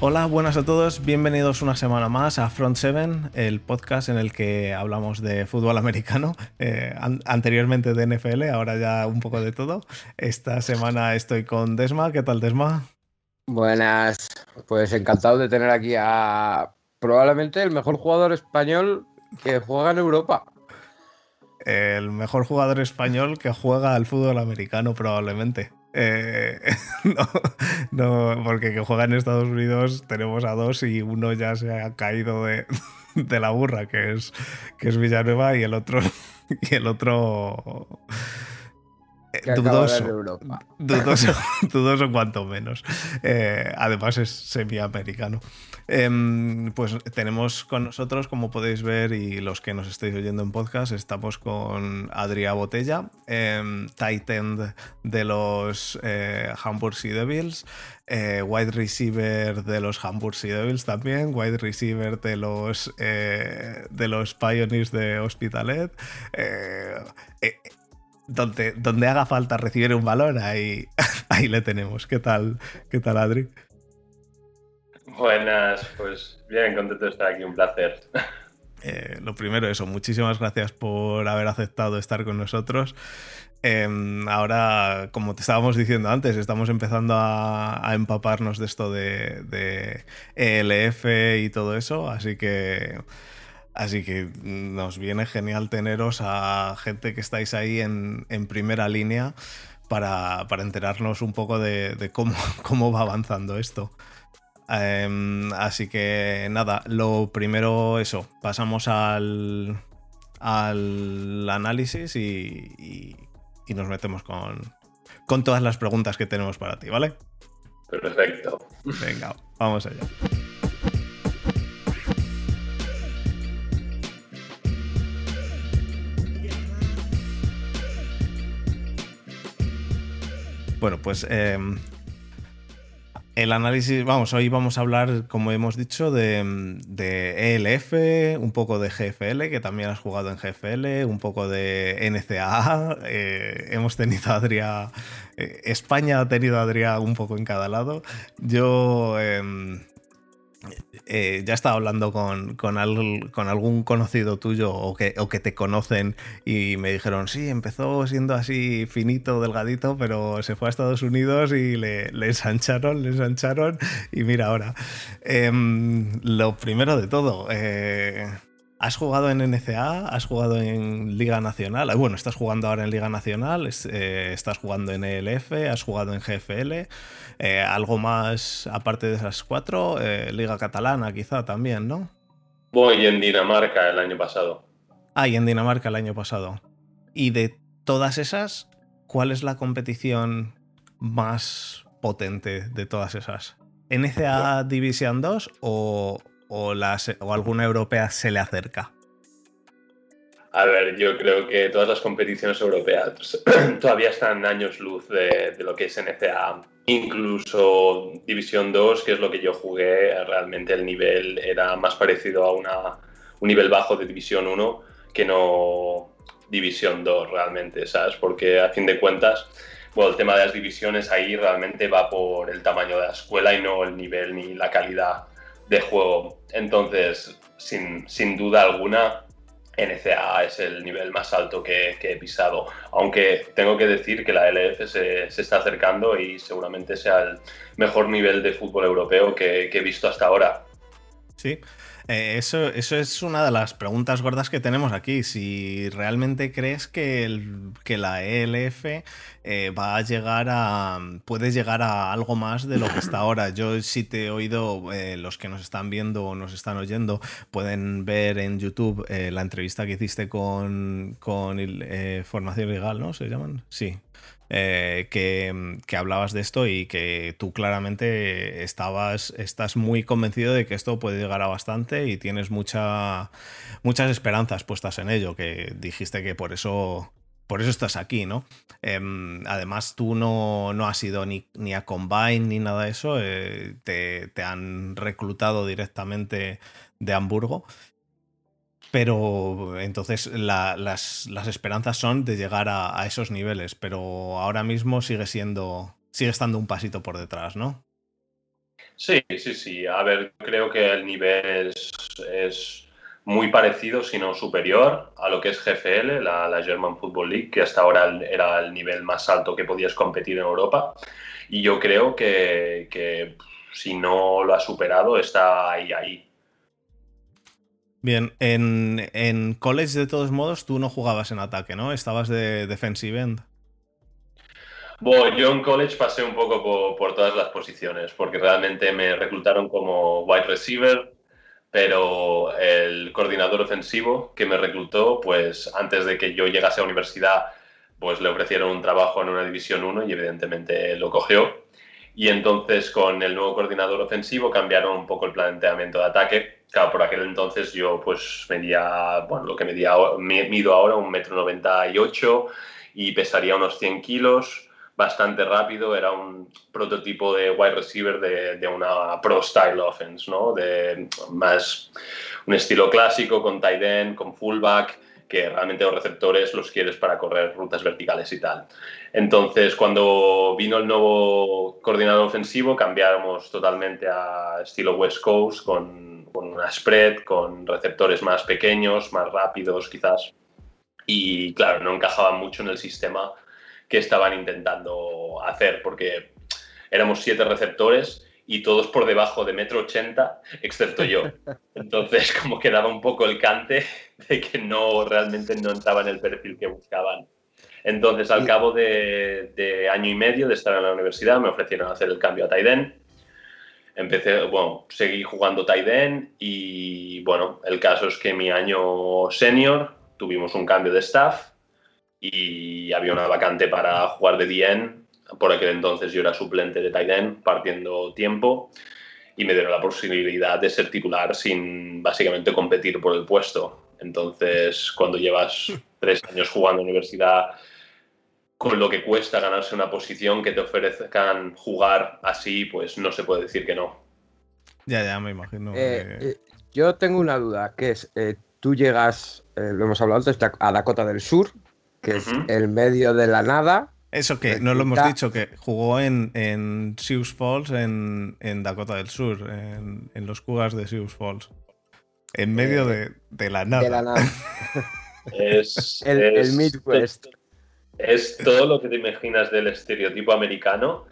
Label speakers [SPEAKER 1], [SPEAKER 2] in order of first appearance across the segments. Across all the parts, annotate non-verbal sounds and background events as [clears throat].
[SPEAKER 1] Hola, buenas a todos, bienvenidos una semana más a Front 7, el podcast en el que hablamos de fútbol americano, [laughs] eh, anteriormente de NFL, ahora ya un poco de todo. Esta semana estoy con Desma, ¿qué tal Desma?
[SPEAKER 2] Buenas, pues encantado de tener aquí a probablemente el mejor jugador español que juega en Europa.
[SPEAKER 1] El mejor jugador español que juega al fútbol americano probablemente. Eh, [laughs] no, no, porque que juega en Estados Unidos tenemos a dos y uno ya se ha caído de, [laughs] de la burra, que es, que es Villanueva, y el otro. [laughs] Y el otro.
[SPEAKER 2] Que dudoso,
[SPEAKER 1] dudoso, [laughs] [laughs] dudoso cuanto menos. Eh, además es semiamericano. Eh, pues tenemos con nosotros, como podéis ver y los que nos estáis oyendo en podcast, estamos con Adrià Botella, eh, tight end de los eh, Hamburg Sea Devils, eh, wide receiver de los Hamburg Sea Devils también, wide receiver de los, eh, de los Pioneers de Hospitalet. Donde, donde, haga falta recibir un balón, ahí, [laughs] ahí le tenemos. ¿Qué tal, qué tal Adri?
[SPEAKER 3] Buenas, pues bien, contento de estar aquí, un placer.
[SPEAKER 1] Eh, lo primero, eso, muchísimas gracias por haber aceptado estar con nosotros. Eh, ahora, como te estábamos diciendo antes, estamos empezando a, a empaparnos de esto de, de, ELF y todo eso, así que, así que nos viene genial teneros a gente que estáis ahí en, en primera línea para, para, enterarnos un poco de, de cómo, [laughs] cómo va avanzando esto. Um, así que nada, lo primero eso, pasamos al, al análisis y, y, y nos metemos con, con todas las preguntas que tenemos para ti, ¿vale?
[SPEAKER 3] Perfecto.
[SPEAKER 1] Venga, vamos allá. Bueno, pues eh, el análisis, vamos, hoy vamos a hablar, como hemos dicho, de, de, ELF, un poco de GFL, que también has jugado en GFL, un poco de NCAA. Eh, hemos tenido a Adria, eh, España ha tenido a Adria un poco en cada lado. Yo eh, ya estaba hablando con, con, al, con, algún conocido tuyo o que, o que, te conocen y me dijeron, sí, empezó siendo así finito, delgadito, pero se fue a Estados Unidos y le, le ensancharon, le ensancharon y mira ahora. Eh, lo primero de todo, eh, ¿Has jugado en NCA? ¿Has jugado en Liga Nacional? Bueno, estás jugando ahora en Liga Nacional, eh, estás jugando en ELF, has jugado en GFL. Eh, ¿Algo más aparte de esas cuatro? Eh, Liga Catalana quizá también, ¿no?
[SPEAKER 3] Voy en Dinamarca el año pasado.
[SPEAKER 1] Ah, y en Dinamarca el año pasado. Y de todas esas, ¿cuál es la competición más potente de todas esas? ¿NCA Division 2 o, o, las, o alguna europea se le acerca?
[SPEAKER 3] A ver, yo creo que todas las competiciones europeas [clears throat] todavía están años luz de, de, lo que es NCA. Incluso División 2, que es lo que yo jugué, realmente el nivel era más parecido a una, un nivel bajo de División 1 que no División 2 realmente, ¿sabes? Porque a fin de cuentas, bueno, el tema de las divisiones ahí realmente va por el tamaño de la escuela y no el nivel ni la calidad de juego. Entonces, sin, sin, duda alguna, NCAA es el nivel más alto que, he pisado. Aunque tengo que decir que la LF se, se, está acercando y seguramente sea el mejor nivel de fútbol europeo que, que he visto hasta ahora.
[SPEAKER 1] Sí. Eh, eso, eso, es una de las preguntas gordas que tenemos aquí. Si realmente crees que, que la ELF eh, va a llegar a. puede llegar a algo más de lo que está ahora. Yo, si te he oído, eh, los que nos están viendo o nos están oyendo, pueden ver en YouTube eh, la entrevista que hiciste con, con Formación Legal, ¿no? ¿Se llaman? Sí. Eh, que, hablabas de esto y que tú claramente estabas, estás muy convencido de que esto puede llegar a bastante y tienes mucha, muchas esperanzas puestas en ello, que dijiste que por eso, por eso estás aquí, ¿no? Eh, además, tú no, no, has ido ni, ni, a Combine ni nada de eso, eh, te, te han reclutado directamente de Hamburgo. Pero entonces la, las, las, esperanzas son de llegar a, esos niveles, pero ahora mismo sigue siendo, sigue estando un pasito por detrás, ¿no?
[SPEAKER 3] Sí, sí, sí. A ver, creo que el nivel es, muy parecido, si no superior, a lo que es GFL, la, German Football League, que hasta ahora era el nivel más alto que podías competir en Europa. Y yo creo que, que si no lo ha superado, está ahí, ahí.
[SPEAKER 1] Bien, en, en, college de todos modos tú no jugabas en ataque, ¿no? Estabas de defensive end.
[SPEAKER 3] Bueno, yo en college pasé un poco por, todas las posiciones, porque realmente me reclutaron como wide receiver, pero el coordinador ofensivo que me reclutó, pues antes de que yo llegase a universidad, pues le ofrecieron un trabajo en una división 1 y evidentemente lo cogió. Y entonces con el nuevo coordinador ofensivo cambiaron un poco el planteamiento de ataque. Claro, por aquel entonces yo pues medía, bueno, lo que medía, mido ahora un metro noventa y ocho y pesaría unos 100 kilos, bastante rápido, era un prototipo de wide receiver de, de una pro style offense, ¿no? De más un estilo clásico con tight end, con fullback, que realmente los receptores los quieres para correr rutas verticales y tal. Entonces, cuando vino el nuevo coordinador ofensivo, cambiamos totalmente a estilo West Coast, con, con una spread, con receptores más pequeños, más rápidos quizás. Y claro, no encajaba mucho en el sistema que estaban intentando hacer, porque éramos siete receptores y todos por debajo de metro ochenta, excepto yo. [laughs] Entonces, como quedaba un poco el cante de que no realmente no entraba en el perfil que buscaban. Entonces, al cabo de, año y medio de estar en la universidad, me ofrecieron hacer el cambio a Taiden. Empecé, bueno, seguí jugando Taiden y, bueno, el caso es que mi año senior tuvimos un cambio de staff y había una vacante para jugar de DN por aquel entonces yo era suplente de tight partiendo tiempo y me dieron la posibilidad de ser titular sin básicamente competir por el puesto. Entonces, cuando llevas [laughs] tres años jugando en universidad, con lo que cuesta ganarse una posición que te ofrezcan jugar así, pues no se puede decir que no.
[SPEAKER 1] Ya, ya, me imagino.
[SPEAKER 2] Eh, eh, yo tengo una duda, que es, eh, tú llegas, lo hemos hablado antes, a Dakota del Sur, que es el medio de la nada,
[SPEAKER 1] eso que no lo hemos dicho, que jugó en, en Sioux Falls, en, Dakota del Sur, en, los Cougars de Sioux Falls. En medio eh, de, la nada.
[SPEAKER 2] De la nada. [laughs]
[SPEAKER 3] es, [laughs]
[SPEAKER 2] el, Midwest.
[SPEAKER 3] Es todo lo que te imaginas del estereotipo americano,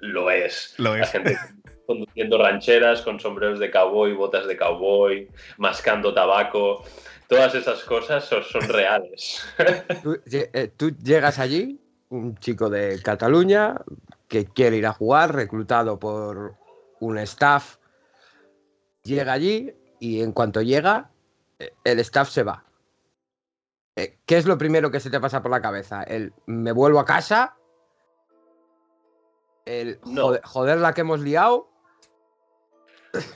[SPEAKER 3] lo es.
[SPEAKER 1] Lo es.
[SPEAKER 3] La gente conduciendo rancheras con sombreros de cowboy, botas de cowboy, mascando tabaco. Todas esas cosas son, son reales.
[SPEAKER 2] Eh, tú llegas allí un chico de Cataluña que quiere ir a jugar, reclutado por un staff, llega allí y en cuanto llega, eh, el staff se va. Eh, ¿Qué es lo primero que se te pasa por la cabeza? El me vuelvo a casa, el joder, la que hemos liado.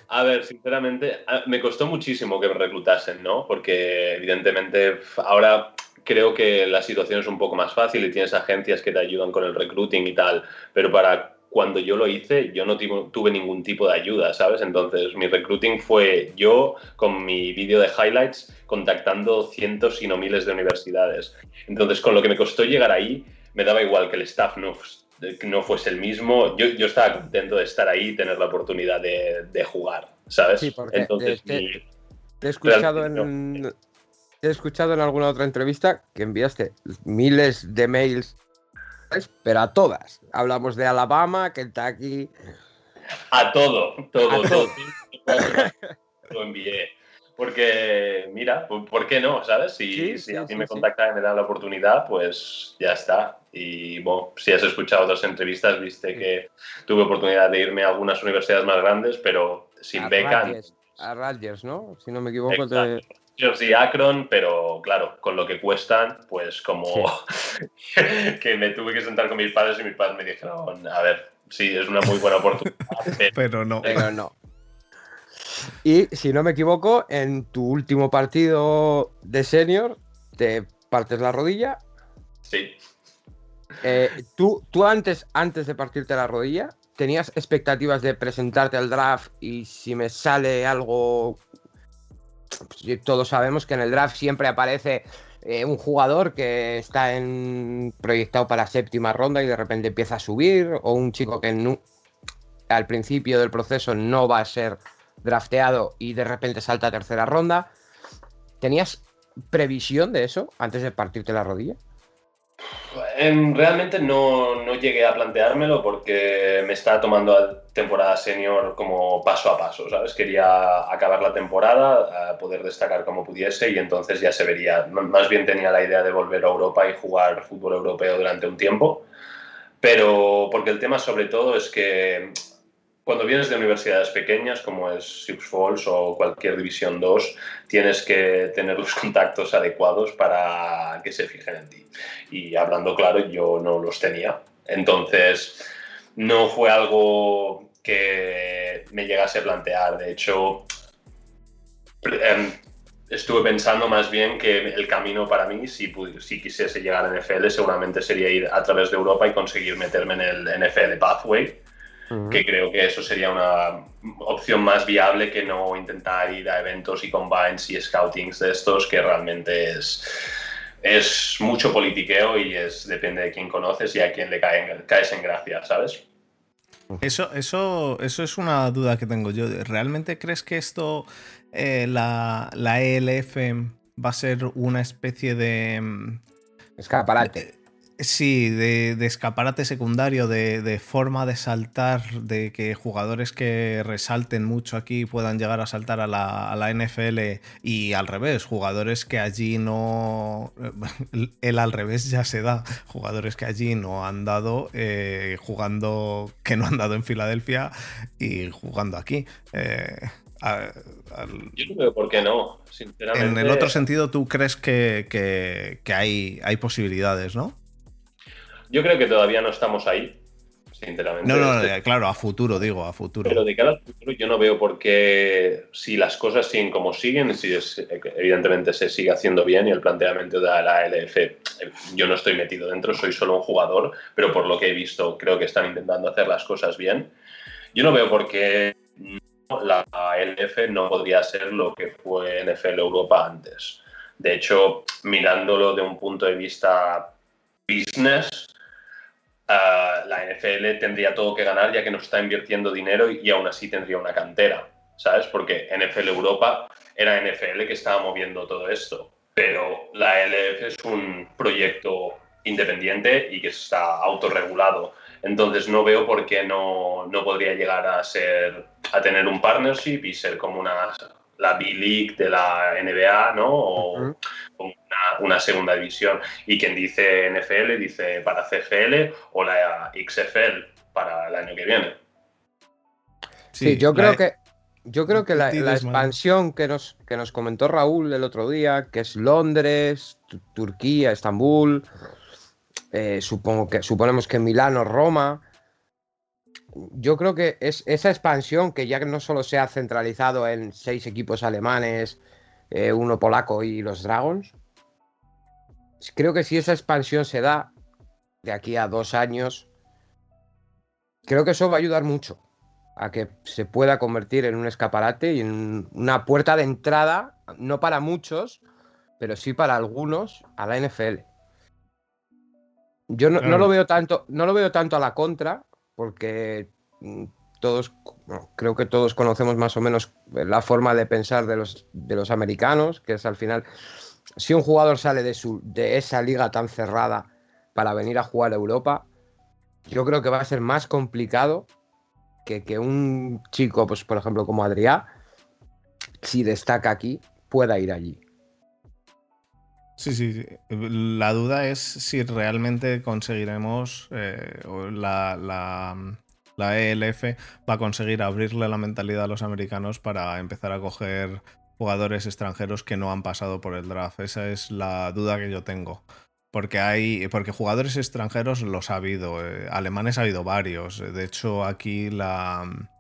[SPEAKER 3] A ver, sinceramente, me costó muchísimo que me reclutasen, ¿no? Porque evidentemente ahora creo que la situación es un poco más fácil y tienes agencias que te ayudan con el recruiting y tal, pero para cuando yo lo hice, yo no tuve ningún tipo de ayuda, ¿sabes? Entonces, mi recruiting fue yo con mi vídeo de highlights contactando cientos y no miles de universidades. Entonces, con lo que me costó llegar ahí, me daba igual que el staff no, no fuese el mismo. Yo, yo estaba contento de estar ahí y tener la oportunidad de, de jugar, ¿sabes?
[SPEAKER 2] Sí, porque Entonces, te, he escuchado en, he escuchado en alguna otra entrevista que enviaste miles de mails, pero a todas. Hablamos de Alabama, Kentucky.
[SPEAKER 3] A todo, todo, todo. Lo envié. Porque, mira, ¿por qué no? ¿Sabes? Si, si a mí me contacta y me da la oportunidad, pues ya está. Y bueno, si has escuchado otras entrevistas, viste que tuve oportunidad de irme a algunas universidades más grandes, pero sin beca.
[SPEAKER 2] a Rutgers, ¿no? Si no me equivoco.
[SPEAKER 3] Rutgers y Akron, pero claro, con lo que cuestan, pues como [laughs] que me tuve que sentar con mis padres y mis padres me dijeron, a ver, sí, es una muy buena oportunidad. [laughs]
[SPEAKER 1] pero, no.
[SPEAKER 2] Pero no. Y si no me equivoco, en tu último partido de senior, te partes la rodilla.
[SPEAKER 3] Sí.
[SPEAKER 2] Eh, ¿tú, tú antes, antes de partirte la rodilla, tenías expectativas de presentarte al draft y si me sale algo pues, todos sabemos que en el draft siempre aparece eh, un jugador que está en, proyectado para séptima ronda y de repente empieza a subir, o un chico que al principio del proceso no va a ser drafteado y de repente salta a tercera ronda. ¿Tenías previsión de eso antes de partirte la rodilla?
[SPEAKER 3] Realmente no, no, llegué a planteármelo porque me estaba tomando la temporada senior como paso a paso, ¿sabes? Quería acabar la temporada, poder destacar como pudiese y entonces ya se vería. Más bien tenía la idea de volver a Europa y jugar fútbol europeo durante un tiempo, pero porque el tema sobre todo es que cuando vienes de universidades pequeñas como es Sioux Falls o cualquier División 2, tienes que tener los [laughs] contactos adecuados para que se fijen en ti. Y hablando claro, yo no los tenía. Entonces, no fue algo que me llegase a plantear. De hecho, em, estuve pensando más bien que el camino para mí, si, si quisiese llegar a NFL, seguramente sería ir a través de Europa y conseguir meterme en el NFL Pathway que creo que eso sería una opción más viable que no intentar ir a eventos y combines y scoutings de estos, que realmente es, es mucho politiqueo y es depende de quién conoces y a quién le caes en gracia, ¿sabes?
[SPEAKER 1] Eso, eso, eso es una duda que tengo yo. ¿Realmente crees que esto, eh, la, la ELF, va a ser una especie de... Mm,
[SPEAKER 2] Escaparate.
[SPEAKER 1] Sí, de, escaparate secundario, de, forma de saltar, de que jugadores que resalten mucho aquí puedan llegar a saltar a la, NFL y al revés, jugadores que allí no... [laughs] El al revés ya se da, jugadores que allí no han dado eh, jugando, que no han dado en Filadelfia y jugando aquí. Eh,
[SPEAKER 3] Yo no veo por qué no, sinceramente.
[SPEAKER 1] En el otro sentido, tú crees que, que hay, hay posibilidades, ¿no?
[SPEAKER 3] Yo creo que todavía no estamos ahí, sinceramente.
[SPEAKER 1] No, no, este claro, a futuro, digo, a futuro.
[SPEAKER 3] Pero de cara al futuro yo no veo por qué, si las cosas siguen como siguen, si evidentemente se sigue haciendo bien y el planteamiento de la LF, yo no estoy metido dentro, soy solo un jugador, pero por lo que he visto creo que están intentando hacer las cosas bien. Yo no veo por qué la LF no podría ser lo que fue NFL Europa antes. De hecho, mirándolo de un punto de vista business, la NFL tendría todo que ganar ya que no está invirtiendo dinero y, aún así tendría una cantera, ¿sabes? Porque NFL Europa era NFL que estaba moviendo todo esto, pero la LF es un proyecto independiente y que está autorregulado. Entonces no veo por qué no, no podría llegar a ser a tener un partnership y ser como una la B-League de la NBA, ¿no? O una, segunda división. Y quien dice NFL dice para CFL o la XFL para el año que viene.
[SPEAKER 2] Sí, yo creo que yo creo que la, expansión que nos, que nos comentó Raúl el otro día, que es Londres, Turquía, Estambul, eh, supongo que, suponemos que Milano, Roma, yo creo que es esa expansión que ya no solo se ha centralizado en seis equipos alemanes, eh, uno polaco y los Dragons, creo que si esa expansión se da de aquí a dos años, creo que eso va a ayudar mucho a que se pueda convertir en un escaparate y en una puerta de entrada, no para muchos, pero sí para algunos, a la NFL. Yo no, no, lo veo tanto, no lo veo tanto a la contra, porque mm, todos, creo que todos conocemos más o menos la forma de pensar de los, de los americanos, que es al final, si un jugador sale de, su, de esa liga tan cerrada para venir a jugar a Europa, yo creo que va a ser más complicado que, que un chico, pues por ejemplo como Adrián, si destaca aquí, pueda ir allí.
[SPEAKER 1] Sí, sí, La duda es si realmente conseguiremos eh, la, la, ELF va a conseguir abrirle la mentalidad a los americanos para empezar a coger jugadores extranjeros que no han pasado por el draft. Esa es la duda que yo tengo. Porque hay. Porque jugadores extranjeros los ha habido. Eh, alemanes ha habido varios. De hecho, aquí la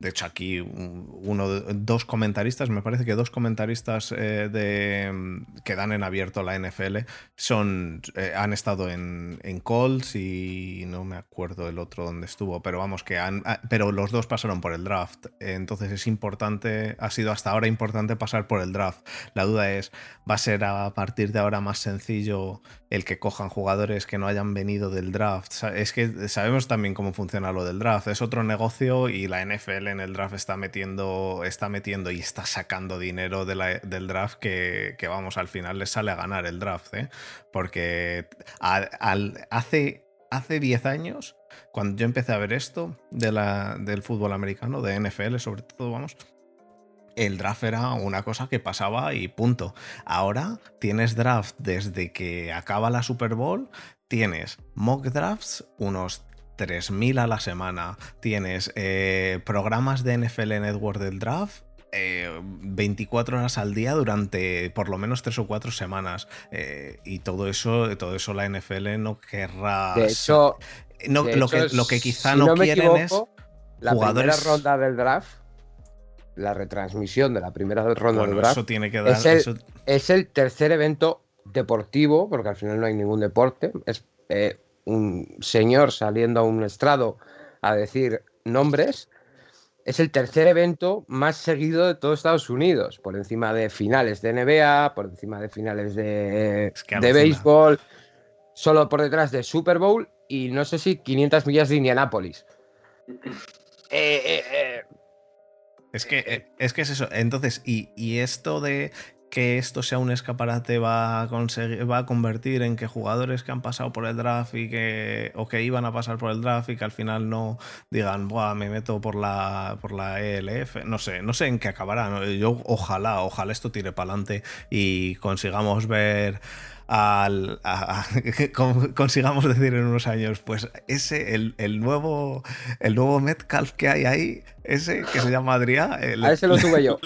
[SPEAKER 1] de hecho, aquí uno, dos comentaristas, me parece que dos comentaristas eh, de, que dan en abierto la NFL son, eh, han estado en, en Colts y no me acuerdo el otro donde estuvo, pero vamos, que han, ah, pero los dos pasaron por el draft. Entonces es importante, ha sido hasta ahora importante pasar por el draft. La duda es, ¿va a ser a partir de ahora más sencillo el que cojan jugadores que no hayan venido del draft? Es que sabemos también cómo funciona lo del draft. Es otro negocio y la NFL en el draft está metiendo, está metiendo y está sacando dinero del draft que, vamos, al final les sale a ganar el draft, ¿eh? Porque hace, hace 10 años, cuando yo empecé a ver esto de la, del fútbol americano, de NFL sobre todo, vamos, el draft era una cosa que pasaba y punto. Ahora tienes draft desde que acaba la Super Bowl, tienes mock drafts unos 3.000 a la semana, tienes eh, programas de NFL Network del draft 24 eh, horas al día durante por lo menos 3 o 4 semanas. Eh, y todo eso, todo eso la NFL no querrá.
[SPEAKER 2] De hecho,
[SPEAKER 1] lo, que, lo, que, quizá no, quieren es.
[SPEAKER 2] La primera ronda del draft, la retransmisión de la primera ronda del draft,
[SPEAKER 1] tiene que dar,
[SPEAKER 2] es, el, tercer evento deportivo, porque al final no hay ningún deporte. Es un señor saliendo a un estrado a decir nombres, es el tercer evento más seguido de todo Estados Unidos, por encima de finales de NBA, por encima de finales de, de béisbol, solo por detrás de Super Bowl y no sé si 500 millas de Indianápolis.
[SPEAKER 1] Eh, eh, eh. Es que, es que es eso. Entonces, y, y, esto de que esto sea un escaparate va a, va a convertir en que jugadores que han pasado por el draft y que, o que iban a pasar por el draft y que al final no digan, Buah, me meto por la, por la ELF. No sé, no sé en qué acabará. Yo ojalá, ojalá esto tire para adelante y consigamos ver al, [laughs] consigamos decir en unos años, pues ese, el, nuevo, el nuevo Metcalf que hay ahí, ese que se llama Adrián.
[SPEAKER 2] Eh, a ese lo tuve yo.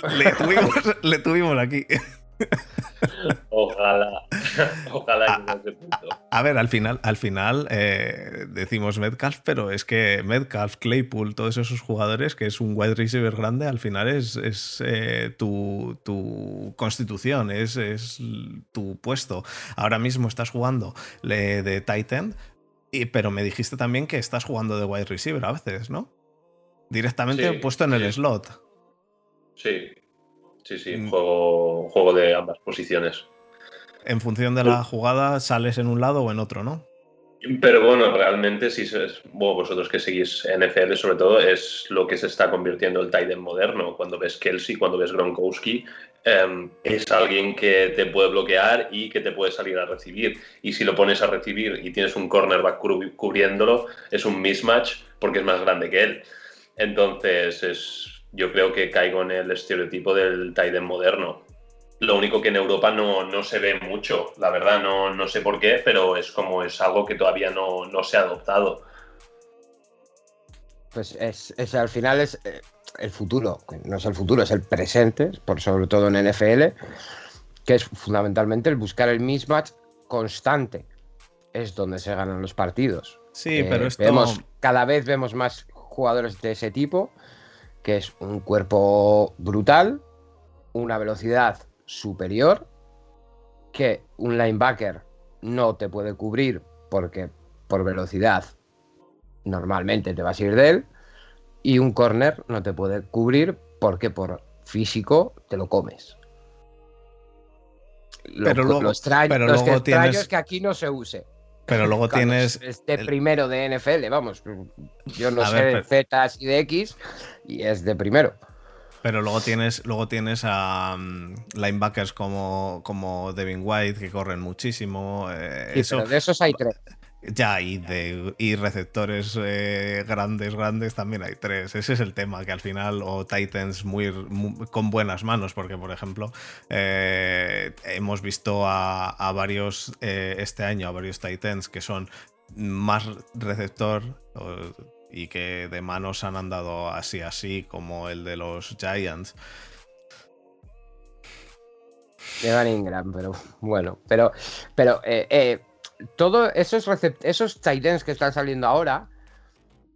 [SPEAKER 1] Le tuvimos, aquí. [laughs]
[SPEAKER 3] Ojalá, [laughs] ojalá a, punto.
[SPEAKER 1] A, ver, al final, al final eh, decimos Metcalf, pero es que Metcalf, Claypool, todos esos jugadores, que es un wide receiver grande, al final es, es eh, tu, tu, constitución, es, es, tu puesto. Ahora mismo estás jugando de Titan, y, pero me dijiste también que estás jugando de wide receiver a veces, ¿no? Directamente puesto en el slot.
[SPEAKER 3] Sí, Sí, sí, mm. juego, juego de ambas posiciones.
[SPEAKER 1] En función de la jugada, sales en un lado o en otro, ¿no?
[SPEAKER 3] Pero bueno, realmente, si es, vosotros que seguís NFL, sobre todo, es lo que se está convirtiendo el tight moderno. Cuando ves Kelsey, cuando ves Gronkowski, em, es alguien que te puede bloquear y que te puede salir a recibir. Y si lo pones a recibir y tienes un cornerback cubriéndolo, es un mismatch porque es más grande que él. Entonces, es, yo creo que caigo en el estereotipo del Tiden moderno. Lo único que en Europa no, no, se ve mucho, la verdad, no, no sé por qué, pero es como es algo que todavía no, no se ha adoptado.
[SPEAKER 2] Pues es, es, al final es eh, el futuro, no es el futuro, es el presente, por sobre todo en NFL, que es fundamentalmente el buscar el mismatch constante. Es donde se ganan los partidos.
[SPEAKER 1] Sí, eh, pero esto...
[SPEAKER 2] vemos, cada vez vemos más jugadores de ese tipo que es un cuerpo brutal, una velocidad superior, que un linebacker no te puede cubrir porque por velocidad normalmente te vas a ir de él, y un corner no te puede cubrir porque por físico te lo comes. Lo, pero luego, pero que tienes... es que aquí no se use.
[SPEAKER 1] Pero luego tienes.
[SPEAKER 2] Este primero de NFL, vamos. Yo no sé de Z y de X, y es de primero.
[SPEAKER 1] Pero luego tienes, luego tienes a mm, linebackers como, como Devin White que corren muchísimo.
[SPEAKER 2] Eh, eso, de esos hay tres.
[SPEAKER 1] Ya, y, de, y receptores eh, grandes, grandes también hay tres. Ese es el tema, que al final, o Titans muy, con buenas manos, porque por ejemplo, eh, hemos visto a, varios eh, este año, a varios Titans que son más receptor y que de manos han andado así, así, como el de los Giants.
[SPEAKER 2] Evan Ingram, pero bueno, pero, pero todos esos, esos que están saliendo ahora,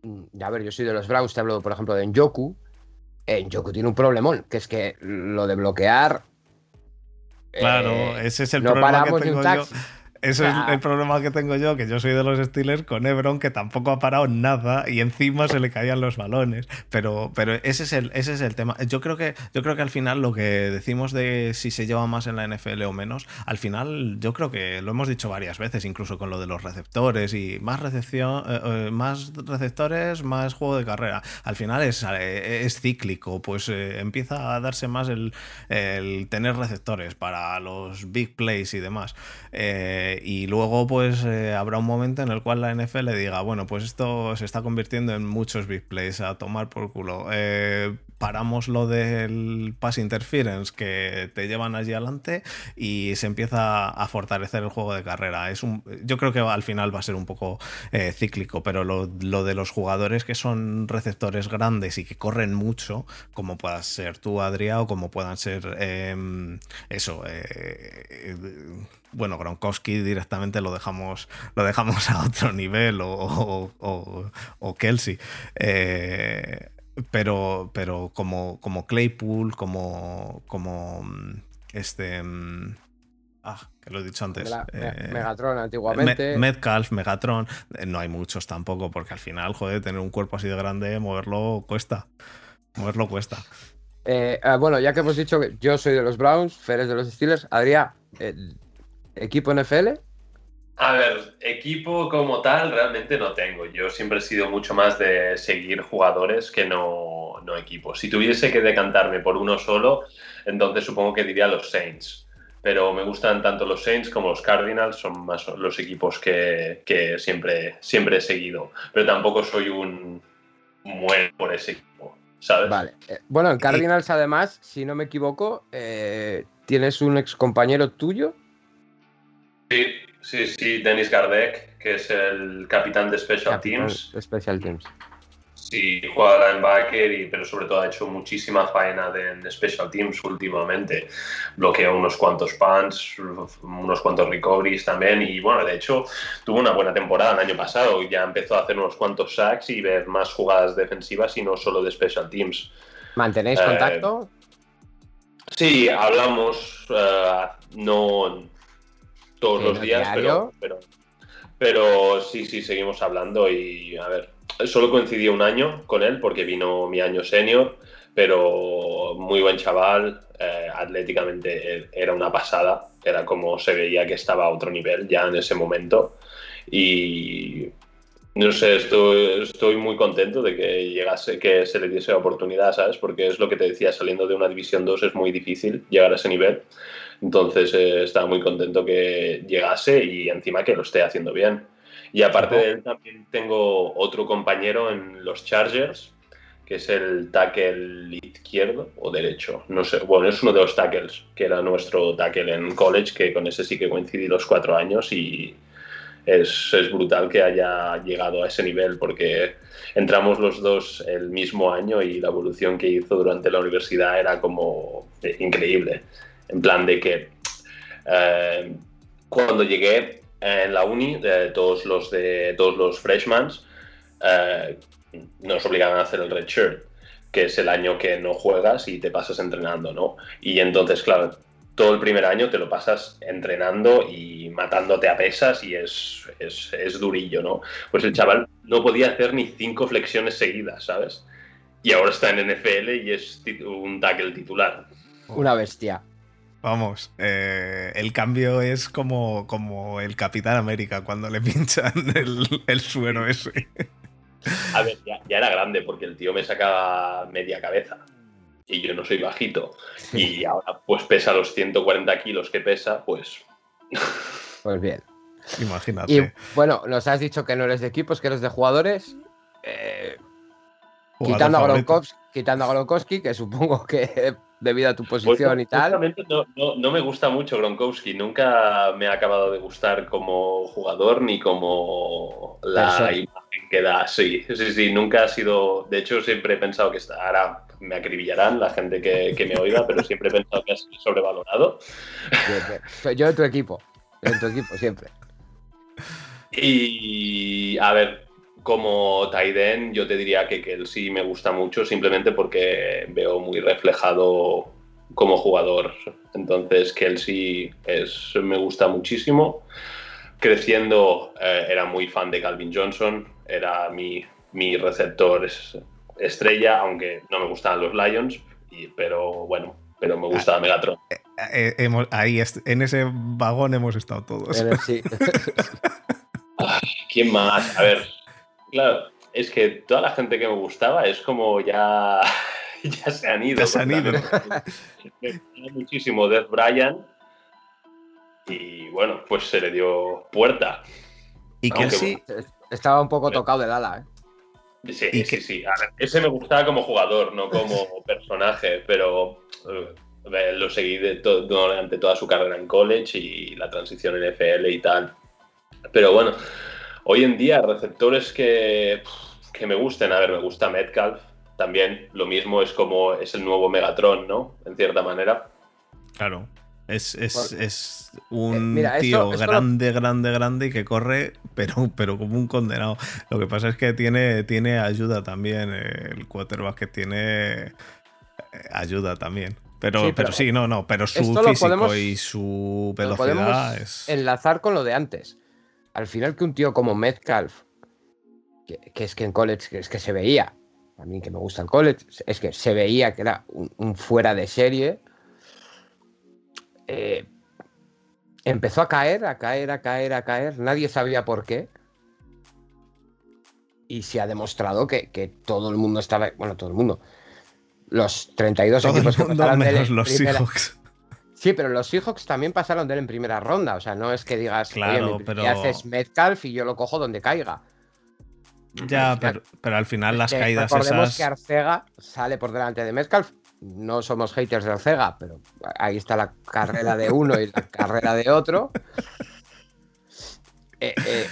[SPEAKER 2] mm, a ver, yo soy de los Browns, te hablo, por ejemplo, de Njoku, en Yoku tiene un problemón, que es que lo de bloquear.
[SPEAKER 1] Claro,
[SPEAKER 2] eh,
[SPEAKER 1] ese es el
[SPEAKER 2] no
[SPEAKER 1] problema que
[SPEAKER 2] paramos ni un
[SPEAKER 1] tengo yo. Eso
[SPEAKER 2] sea-
[SPEAKER 1] es el problema que tengo yo, que yo soy de los Steelers con Ebron, que tampoco ha parado nada y encima se le caían los balones. Pero, pero ese, es el, ese es el tema. Yo creo, que, yo creo que al final lo que decimos de si se lleva más en la NFL o menos, al final yo creo que lo hemos dicho varias veces, incluso con lo de los receptores y más recepción, eh, eh, más receptores, más juego de carrera. Al final es, eh, es cíclico, pues eh, empieza a darse más el, el tener receptores para los big plays y demás. Eh, y luego, pues eh, habrá un momento en el cual la NFL diga: Bueno, pues esto se está convirtiendo en muchos big plays a tomar por culo. Eh, paramos lo del pass interference que te llevan allí adelante y se empieza a fortalecer el juego de carrera. Es un, yo creo que al final va a ser un poco eh, cíclico, pero lo, lo de los jugadores que son receptores grandes y que corren mucho, como puedas ser tú, Adrián, o como puedan ser eh, eso. Bueno, Gronkowski directamente lo dejamos, lo dejamos a otro nivel, o, o, o- o Kelsey. Eh, pero, pero como, como Claypool, como, como mm, este. mm, Ah, que lo he dicho antes. Eh,
[SPEAKER 2] Megatron antiguamente.
[SPEAKER 1] Me- Metcalf, Megatron, eh, no hay muchos tampoco, porque al final, joder, tener un cuerpo así de grande, moverlo cuesta. Moverlo cuesta.
[SPEAKER 2] Eh, ah, bueno, ya que hemos dicho que yo soy de los Browns, Fer es de los Steelers, Adrián, equipo NFL.
[SPEAKER 3] A ver, equipo como tal realmente no tengo. Yo siempre he sido mucho más de seguir jugadores que no, no equipos. Si tuviese que decantarme por uno solo, entonces supongo que diría los Saints. Pero me gustan tanto los Saints como los Cardinals, son más los equipos que, que siempre, siempre he seguido. Pero tampoco soy un muero por ese equipo, ¿sabes?
[SPEAKER 2] Vale. eh, bueno, en Cardinals, además, si no me equivoco, eh, tienes un ex compañero tuyo.
[SPEAKER 3] Sí, sí, sí, Dennis Gardek, que es el capitán de Special
[SPEAKER 2] capitán
[SPEAKER 3] Teams.
[SPEAKER 2] Special Teams.
[SPEAKER 3] Sí, juega linebacker, y, pero sobre todo ha hecho muchísima faena de, en Special Teams últimamente. Bloqueó unos cuantos punts, unos cuantos recoveries también. Y bueno, de hecho, tuvo una buena temporada el año pasado. Ya empezó a hacer unos cuantos sacks y ver más jugadas defensivas y no solo de Special Teams.
[SPEAKER 2] ¿Mantenéis
[SPEAKER 3] Eh,
[SPEAKER 2] contacto?
[SPEAKER 3] Sí, hablamos, eh, no todos los días, pero, pero sí, sí, seguimos hablando y a ver, solo coincidí un año con él porque vino mi año senior, pero muy buen chaval, eh, atléticamente era una pasada, era como se veía que estaba a otro nivel ya en ese momento y no sé, estoy, estoy muy contento de que llegase, que se le diese la oportunidad, ¿sabes? Porque es lo que te decía, saliendo de una División 2 es muy difícil llegar a ese nivel. Entonces eh, estaba muy contento que llegase y encima que lo esté haciendo bien. Y aparte de él también tengo otro compañero en los Chargers, que es el tackle izquierdo o derecho. No sé, bueno, es uno de los tackles, que era nuestro tackle en college, que con ese sí que coincidí los cuatro años y es, es brutal que haya llegado a ese nivel porque entramos los dos el mismo año y la evolución que hizo durante la universidad era como eh, increíble. En plan de que eh, cuando llegué en la uni, eh, todos los de todos los freshmans eh, nos obligaban a hacer el red shirt, que es el año que no juegas y te pasas entrenando, ¿no? Y entonces, claro, todo el primer año te lo pasas entrenando y matándote a pesas y es, es, es durillo, ¿no? Pues el chaval no podía hacer ni cinco flexiones seguidas, ¿sabes? Y ahora está en NFL y es un tackle titular.
[SPEAKER 2] Una bestia.
[SPEAKER 1] Vamos, eh, el cambio es como, como el Capitán América cuando le [laughs] pinchan el, el suero ese.
[SPEAKER 3] A ver, ya, ya era grande porque el tío me sacaba media cabeza y yo no soy bajito. Y ahora pues pesa los 140 kilos que pesa, pues [laughs]
[SPEAKER 2] Pues bien.
[SPEAKER 1] Imagínate.
[SPEAKER 2] Y bueno, nos has dicho que no eres de equipos, que eres de jugadores. Eh,
[SPEAKER 1] Jugador
[SPEAKER 2] quitando, a. Gronkowski, quitando a Gronkowski, que supongo que [laughs] debido a tu
[SPEAKER 3] Pues
[SPEAKER 2] posición
[SPEAKER 3] no,
[SPEAKER 2] y tal.
[SPEAKER 3] no, no- no me gusta mucho Gronkowski. Nunca me ha acabado de gustar como jugador ni como la
[SPEAKER 2] Persona.
[SPEAKER 3] imagen que da. Sí, sí, sí. Nunca ha sido. De hecho, siempre he pensado que está. Ahora me acribillarán la gente que, que me oiga, pero siempre he pensado que ha sido sobrevalorado.
[SPEAKER 2] Soy Yo de tu equipo. Yo de tu equipo, siempre.
[SPEAKER 3] Y a ver, como Taiden, yo te diría que Kelsey me gusta mucho simplemente porque veo muy reflejado como jugador. Entonces, Kelsey es, me gusta muchísimo. Creciendo, eh, era muy fan de Calvin Johnson, era mi, mi receptor estrella, aunque no me gustaban los Lions, pero bueno, pero me gusta Megatron.
[SPEAKER 1] Eh, eh, ahí, en ese vagón hemos estado todos. [laughs] [laughs]
[SPEAKER 3] ¿Quién más? A ver, claro, es que toda la gente que me gustaba es como ya, [laughs] ya se han ido.
[SPEAKER 1] Ya se han ido. [laughs]
[SPEAKER 3] Me muchísimo Death Bryan y bueno, pues se le dio puerta.
[SPEAKER 1] Y que sí.
[SPEAKER 2] Estaba un poco tocado del ala, ¿eh?
[SPEAKER 3] Sí, sí, sí. ese me gustaba como jugador, no como [laughs] personaje, pero eh, lo seguí de durante toda su carrera en college y la transición en FL y tal. Pero bueno, hoy en día receptores que, que me gusten, a ver, me gusta Metcalf, también lo mismo es como es el nuevo Megatron, ¿no? En cierta manera.
[SPEAKER 1] Claro. Es, un eh, tío grande, grande, grande y que corre, pero, pero como un condenado. Lo que pasa es que tiene, tiene ayuda también. El quarterback que tiene eh, ayuda también. Pero sí, pero, sí, no, no, pero su físico y su velocidad es.
[SPEAKER 2] Enlazar con lo de antes. Al final, que un tío como Metcalf, que, es que en college es que se veía, a mí que me gusta el college, es que se veía que era un, fuera de serie. Eh, empezó a caer, a caer, a caer, a caer. Nadie sabía por qué. Y se ha demostrado que, que todo el mundo estaba. Bueno, todo el mundo los 32 equipos que pasaron de él los Seahawks. Sí, pero los Seahawks también pasaron de él en primera ronda. O sea, no es que digas, claro, pero... haces Metcalf y yo lo cojo donde caiga.
[SPEAKER 1] Ya, pero, al final las caídas
[SPEAKER 2] recordemos que Arcega sale por delante de Metcalf. No somos haters de Arcega, pero ahí está la carrera de uno y la carrera de otro.
[SPEAKER 1] Eh, eh,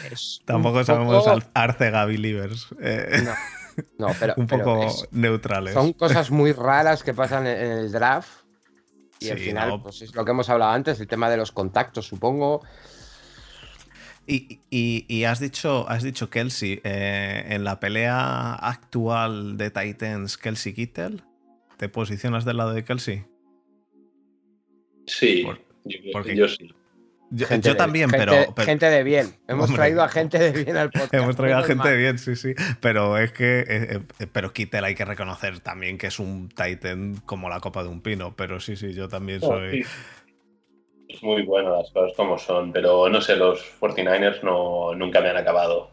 [SPEAKER 1] Tampoco sabemos Arcega Believers. Eh. No.
[SPEAKER 2] No, pero. [laughs]
[SPEAKER 1] un poco neutrales.
[SPEAKER 2] Son cosas muy raras que pasan en el draft. Y al final, pues es lo que hemos hablado antes, el tema de los contactos, supongo.
[SPEAKER 1] Y, has dicho, has dicho Kelsey, eh, en la pelea actual de Titans, Kelsey Kittel, ¿te posicionas del lado de Kelsey?
[SPEAKER 3] Sí, yo sí.
[SPEAKER 1] Yo, también, pero,
[SPEAKER 2] Gente de bien. [laughs] Hemos traído a gente de bien al podcast.
[SPEAKER 1] Hemos traído a gente de bien, sí, sí. Pero es que. Eh, eh, pero Kittel hay que reconocer también que es un Titan como la copa de un pino. Pero sí, sí, yo también oh, soy.
[SPEAKER 3] Es muy bueno las cosas como son. Pero no sé, los 49ers no, nunca me han acabado.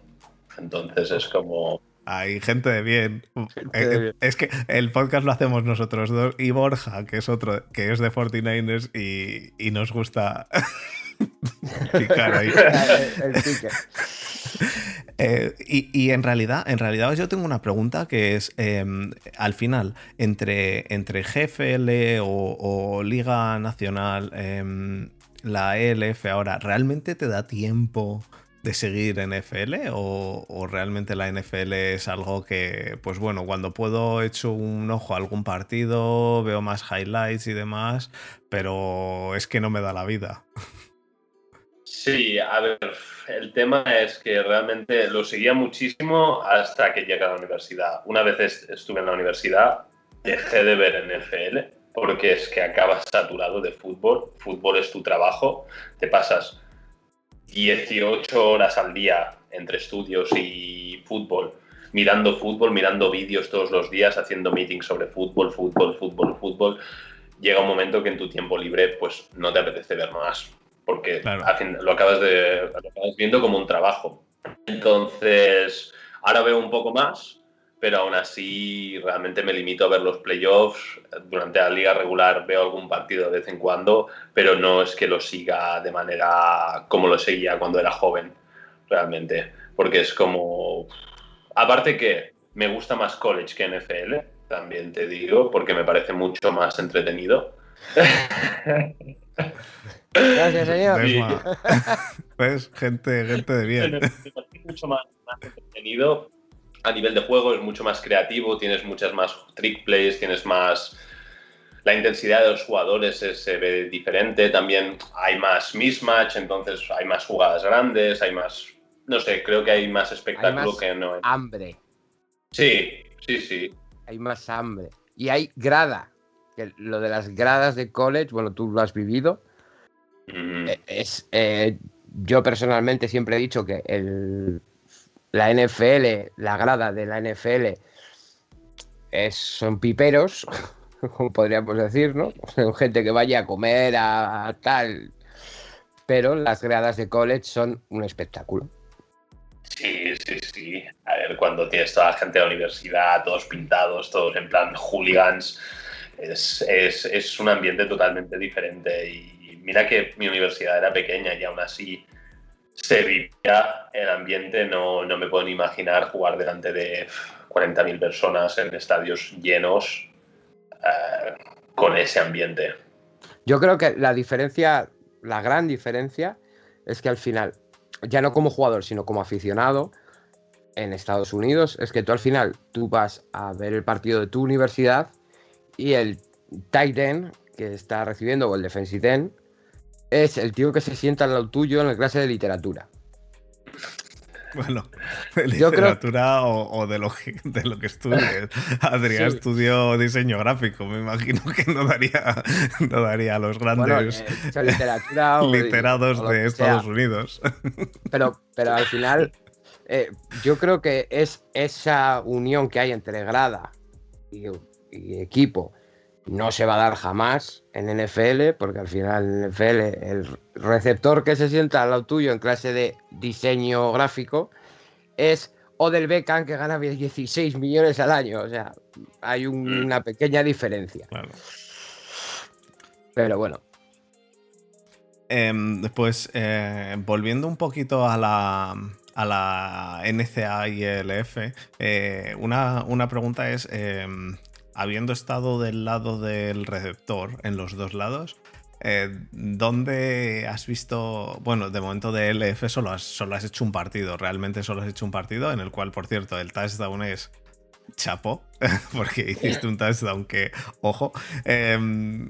[SPEAKER 3] Entonces es como.
[SPEAKER 1] Hay gente de bien. Eh, es que el podcast lo hacemos nosotros dos y Borja, que es otro, que es de 49ers y, y nos gusta [laughs] [laughs] [laughs]
[SPEAKER 2] Eh,
[SPEAKER 1] y, en realidad, en realidad yo tengo una pregunta que es, em, al final, entre, entre GFL o, Liga Nacional, em, la ELF ahora, ¿realmente te da tiempo de seguir NFL o, o, realmente la NFL es algo que, pues bueno, cuando puedo echo un ojo a algún partido, veo más highlights y demás, pero es que no me da la vida. [laughs]
[SPEAKER 3] Sí, a ver, el tema es que realmente lo seguía muchísimo hasta que llegué a la universidad. Una vez estuve en la universidad, dejé de ver NFL porque es que acabas saturado de fútbol. Fútbol es tu trabajo, te pasas 18 horas al día entre estudios y fútbol, mirando fútbol, mirando vídeos todos los días, haciendo meetings sobre fútbol, fútbol, fútbol, fútbol. Llega un momento que en tu tiempo libre pues no te apetece ver más porque lo, acabas de, viendo como un trabajo. Entonces, ahora veo un poco más, pero aún así realmente me limito a ver los playoffs. Durante la liga regular veo algún partido de vez en cuando, pero no es que lo siga de manera como lo seguía cuando era joven, realmente. Porque es como... Aparte que me gusta más college que NFL, también te digo, porque me parece mucho más entretenido. [laughs]
[SPEAKER 2] Gracias, señor. [laughs]
[SPEAKER 1] ¿Ves? Gente, gente de bien.
[SPEAKER 3] Es mucho más, entretenido a nivel de juego, es mucho más creativo, tienes muchas más trick plays, tienes más... La intensidad de los jugadores se ve diferente, también hay más mismatch, entonces hay más jugadas grandes, hay más no sé, creo que hay más espectáculo que no.
[SPEAKER 2] Hambre.
[SPEAKER 3] Sí, sí, sí.
[SPEAKER 2] Hay más hambre. Y hay grada. Que lo de las gradas de college, bueno, tú lo has vivido. Eh, es, eh, yo personalmente siempre he dicho que el, la NFL, la grada de la NFL, es, son piperos, [laughs] como podríamos decir, ¿no? Son [laughs] gente que vaya a comer a tal. Pero las gradas de college son un espectáculo.
[SPEAKER 3] Sí, sí, sí. A ver, cuando tienes toda la gente de la universidad, todos pintados, todos en plan hooligans, es, es, un ambiente totalmente diferente. Y mira que mi universidad era pequeña y aún así se vivía el ambiente. No, no me puedo imaginar jugar delante de 40.000 personas en estadios llenos eh, con ese ambiente.
[SPEAKER 2] Yo creo que la diferencia, la gran diferencia, es que al final ya no como jugador, sino como aficionado en Estados Unidos, es que tú al final tú vas a ver el partido de tu universidad y el tight end que está recibiendo o el defensive end es el tío que se sienta al lado tuyo en la clase de literatura.
[SPEAKER 1] Bueno, [laughs] de literatura o, de, lo que, de lo que estudies. [laughs] Adrián estudió diseño gráfico, me imagino que no daría, [laughs] no daría a los grandes
[SPEAKER 2] literatura
[SPEAKER 1] literados de Estados Unidos.
[SPEAKER 2] Pero, pero al final, eh, yo creo que es esa unión que hay entre grada y, y equipo no se va a dar jamás en NFL, porque al final en NFL el receptor que se sienta al lado tuyo en clase de diseño gráfico es Odell Beckham que gana 16 millones al año. O sea, hay mm. una pequeña diferencia. Pero bueno.
[SPEAKER 1] pues volviendo un poquito a la, a la NCA y el F, eh, una, una, pregunta es, em, habiendo estado del lado del receptor, en los dos lados, eh, ¿dónde has visto, bueno, de momento de LF solo solo has hecho un partido, realmente solo has hecho un partido, en el cual, por cierto, el touchdown es chapo, [laughs] porque hiciste un touchdown que, ojo, em,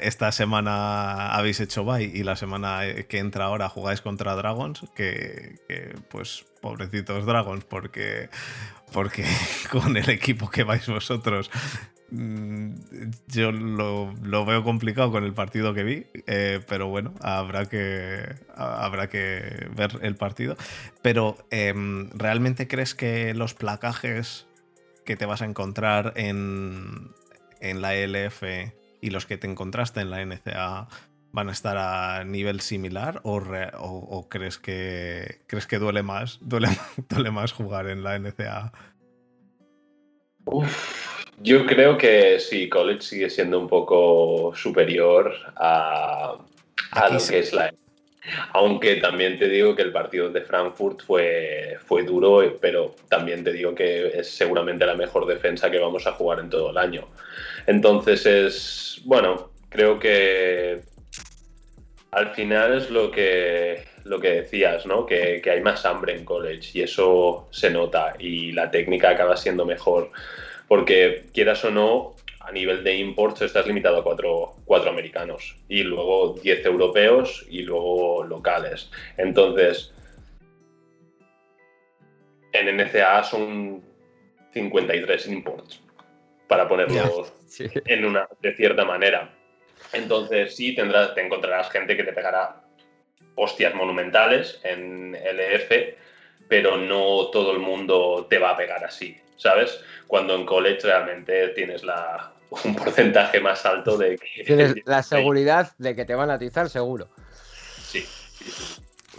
[SPEAKER 1] esta semana habéis hecho bye y la semana que entra ahora jugáis contra Dragons, que, que pues pobrecitos Dragons, porque porque [laughs] con el equipo que vais vosotros mm, yo lo, veo complicado con el partido que vi, eh, pero bueno, habrá que, habrá que ver el partido. Pero, em, ¿realmente crees que los placajes que te vas a encontrar en, en la LF y los que te encontraste en la NCA van a estar a nivel similar o, crees que crees que duele más duele, [laughs] duele más jugar en la NCA
[SPEAKER 3] yo creo que sí college sigue siendo un poco superior a, lo que es la aunque también te digo que el partido de Frankfurt fue, fue duro, pero también te digo que es seguramente la mejor defensa que vamos a jugar en todo el año. Entonces es, bueno, creo que al final es lo que, lo que decías, ¿no? Que, hay más hambre en college y eso se nota y la técnica acaba siendo mejor porque quieras o no, a nivel de imports estás limitado a cuatro, cuatro americanos y luego 10 europeos y luego locales. Entonces, en NCA son 53 imports, para ponerlo en una, de cierta manera. Entonces sí, tendrás, te encontrarás gente que te pegará hostias monumentales en LF, pero no todo el mundo te va a pegar así, ¿sabes? Cuando en college realmente tienes la, un porcentaje más alto de que... [laughs]
[SPEAKER 2] Tienes [laughs] la seguridad de que te van a atizar seguro.
[SPEAKER 3] Sí.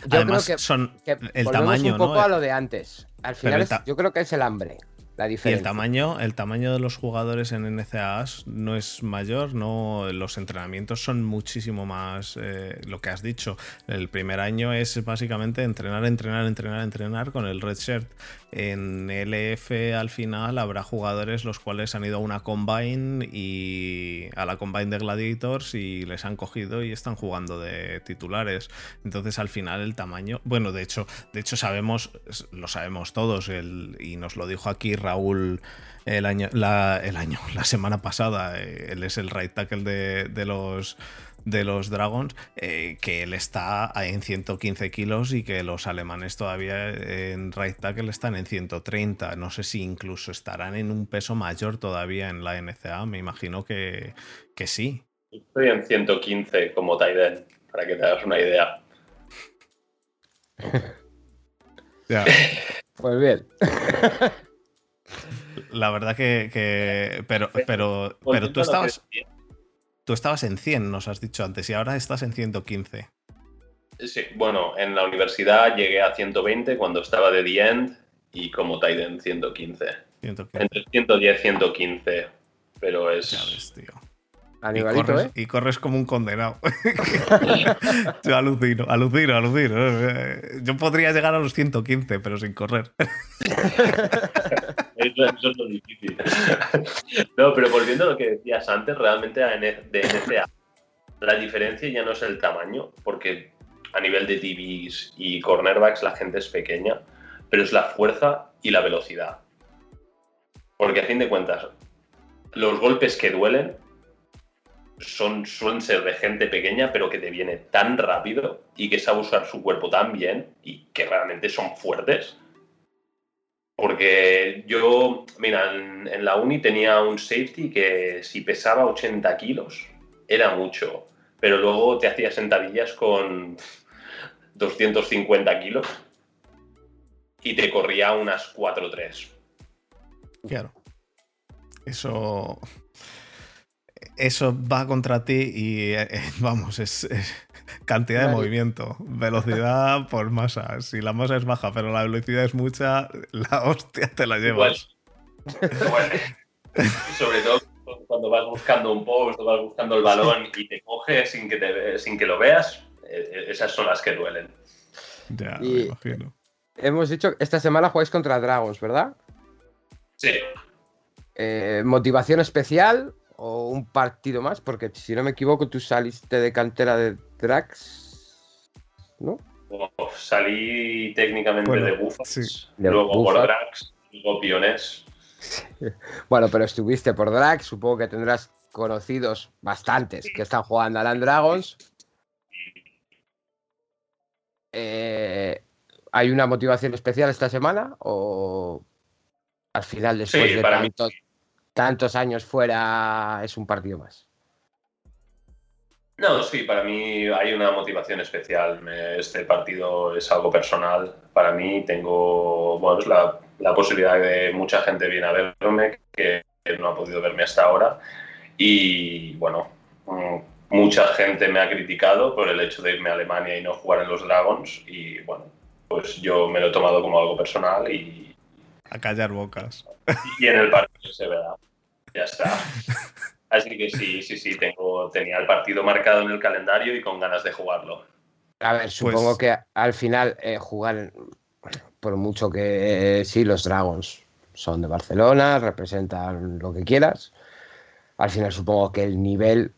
[SPEAKER 1] Yo creo que, son el tamaño,
[SPEAKER 2] un poco a lo de antes. Al final yo creo que es el hambre. Y
[SPEAKER 1] el tamaño, el tamaño de los jugadores en NCAAs no es mayor, no, los entrenamientos son muchísimo más eh, lo que has dicho. El primer año es básicamente entrenar, entrenar, entrenar, entrenar con el red shirt. En LF al final habrá jugadores los cuales han ido a una combine y a la combine de gladiators y les han cogido y están jugando de titulares. Entonces al final el tamaño, bueno, de hecho, de hecho sabemos, lo sabemos todos, y nos lo dijo aquí Raúl el año, la, el año, la semana pasada. Eh, él es el right tackle de, los de los Dragons, eh, que él está en 115 kilos y que los alemanes todavía en right tackle están en 130. No sé si incluso estarán en un peso mayor todavía en la NCA, me imagino que, que sí.
[SPEAKER 3] Estoy en 115 como Taiden, para que te hagas una idea. [laughs]
[SPEAKER 2] Pues bien.
[SPEAKER 1] La verdad que. pero, pero, pero tú estabas. Tú estabas en 100, nos has dicho antes, y ahora estás en 115.
[SPEAKER 3] Sí, bueno, en la universidad llegué a 120 cuando estaba de The End y como Tiden 115. 115. Entre 110 y 115. Pero es.
[SPEAKER 1] Ya ves, tío.
[SPEAKER 2] Y corres,
[SPEAKER 1] ¿eh? y corres, como un condenado. [laughs] Yo alucino, alucino, alucino. Yo podría llegar a los 115, pero sin correr. [laughs]
[SPEAKER 3] No, pero volviendo a lo que decías antes, realmente de NCA, la diferencia ya no es el tamaño, porque a nivel de TVs y cornerbacks la gente es pequeña, pero es la fuerza y la velocidad. Porque a fin de cuentas, los golpes que duelen son, suelen ser de gente pequeña, pero que te viene tan rápido y que sabe usar su cuerpo tan bien y que realmente son fuertes. Porque yo, mira, en, la uni tenía un safety que si pesaba 80 kilos era mucho, pero luego te hacía sentadillas con 250 kilos y te corría unas 4-3.
[SPEAKER 1] Claro. Eso eso va contra ti y eh, eh, vamos, es, cantidad de movimiento, velocidad por masa. Si la masa es baja, pero la velocidad es mucha, la hostia te la llevas.
[SPEAKER 3] sobre todo cuando vas buscando un post, vas buscando el balón y te coge sin que, te, sin que lo veas, eh, esas son las que duelen.
[SPEAKER 1] Ya, me imagino.
[SPEAKER 2] Hemos dicho que esta semana jugáis contra Dragons, ¿verdad?
[SPEAKER 3] Sí.
[SPEAKER 2] ¿Motivación especial o un partido más, porque si no me equivoco, tú saliste de cantera de Drax, ¿no?
[SPEAKER 3] salí técnicamente de Bufas, luego por Drax, luego Piones. [laughs]
[SPEAKER 2] bueno, pero estuviste por Drax, supongo que tendrás conocidos bastantes que están jugando a Land Dragons. Eh, ¿Hay una motivación especial esta semana? ¿O al final, después de tanto, tantos años fuera es un partido más.
[SPEAKER 3] No, sí, para mí hay una motivación especial. Este partido es algo personal. Para mí tengo bueno, la, la, posibilidad de mucha gente viene a verme que no ha podido verme hasta ahora. Y bueno, mucha gente me ha criticado por el hecho de irme a Alemania y no jugar en los Dragons. Y bueno, pues yo me lo he tomado como algo personal y...
[SPEAKER 1] A callar bocas.
[SPEAKER 3] Y en el partido se verá. Ya está. [laughs] Así que sí, sí, sí, tengo, tenía el partido marcado en el calendario y con ganas de jugarlo.
[SPEAKER 2] A ver, supongo pues que al final eh, jugar, por mucho que sí, los Dragons son de Barcelona, representan lo que quieras. Al final supongo que el nivel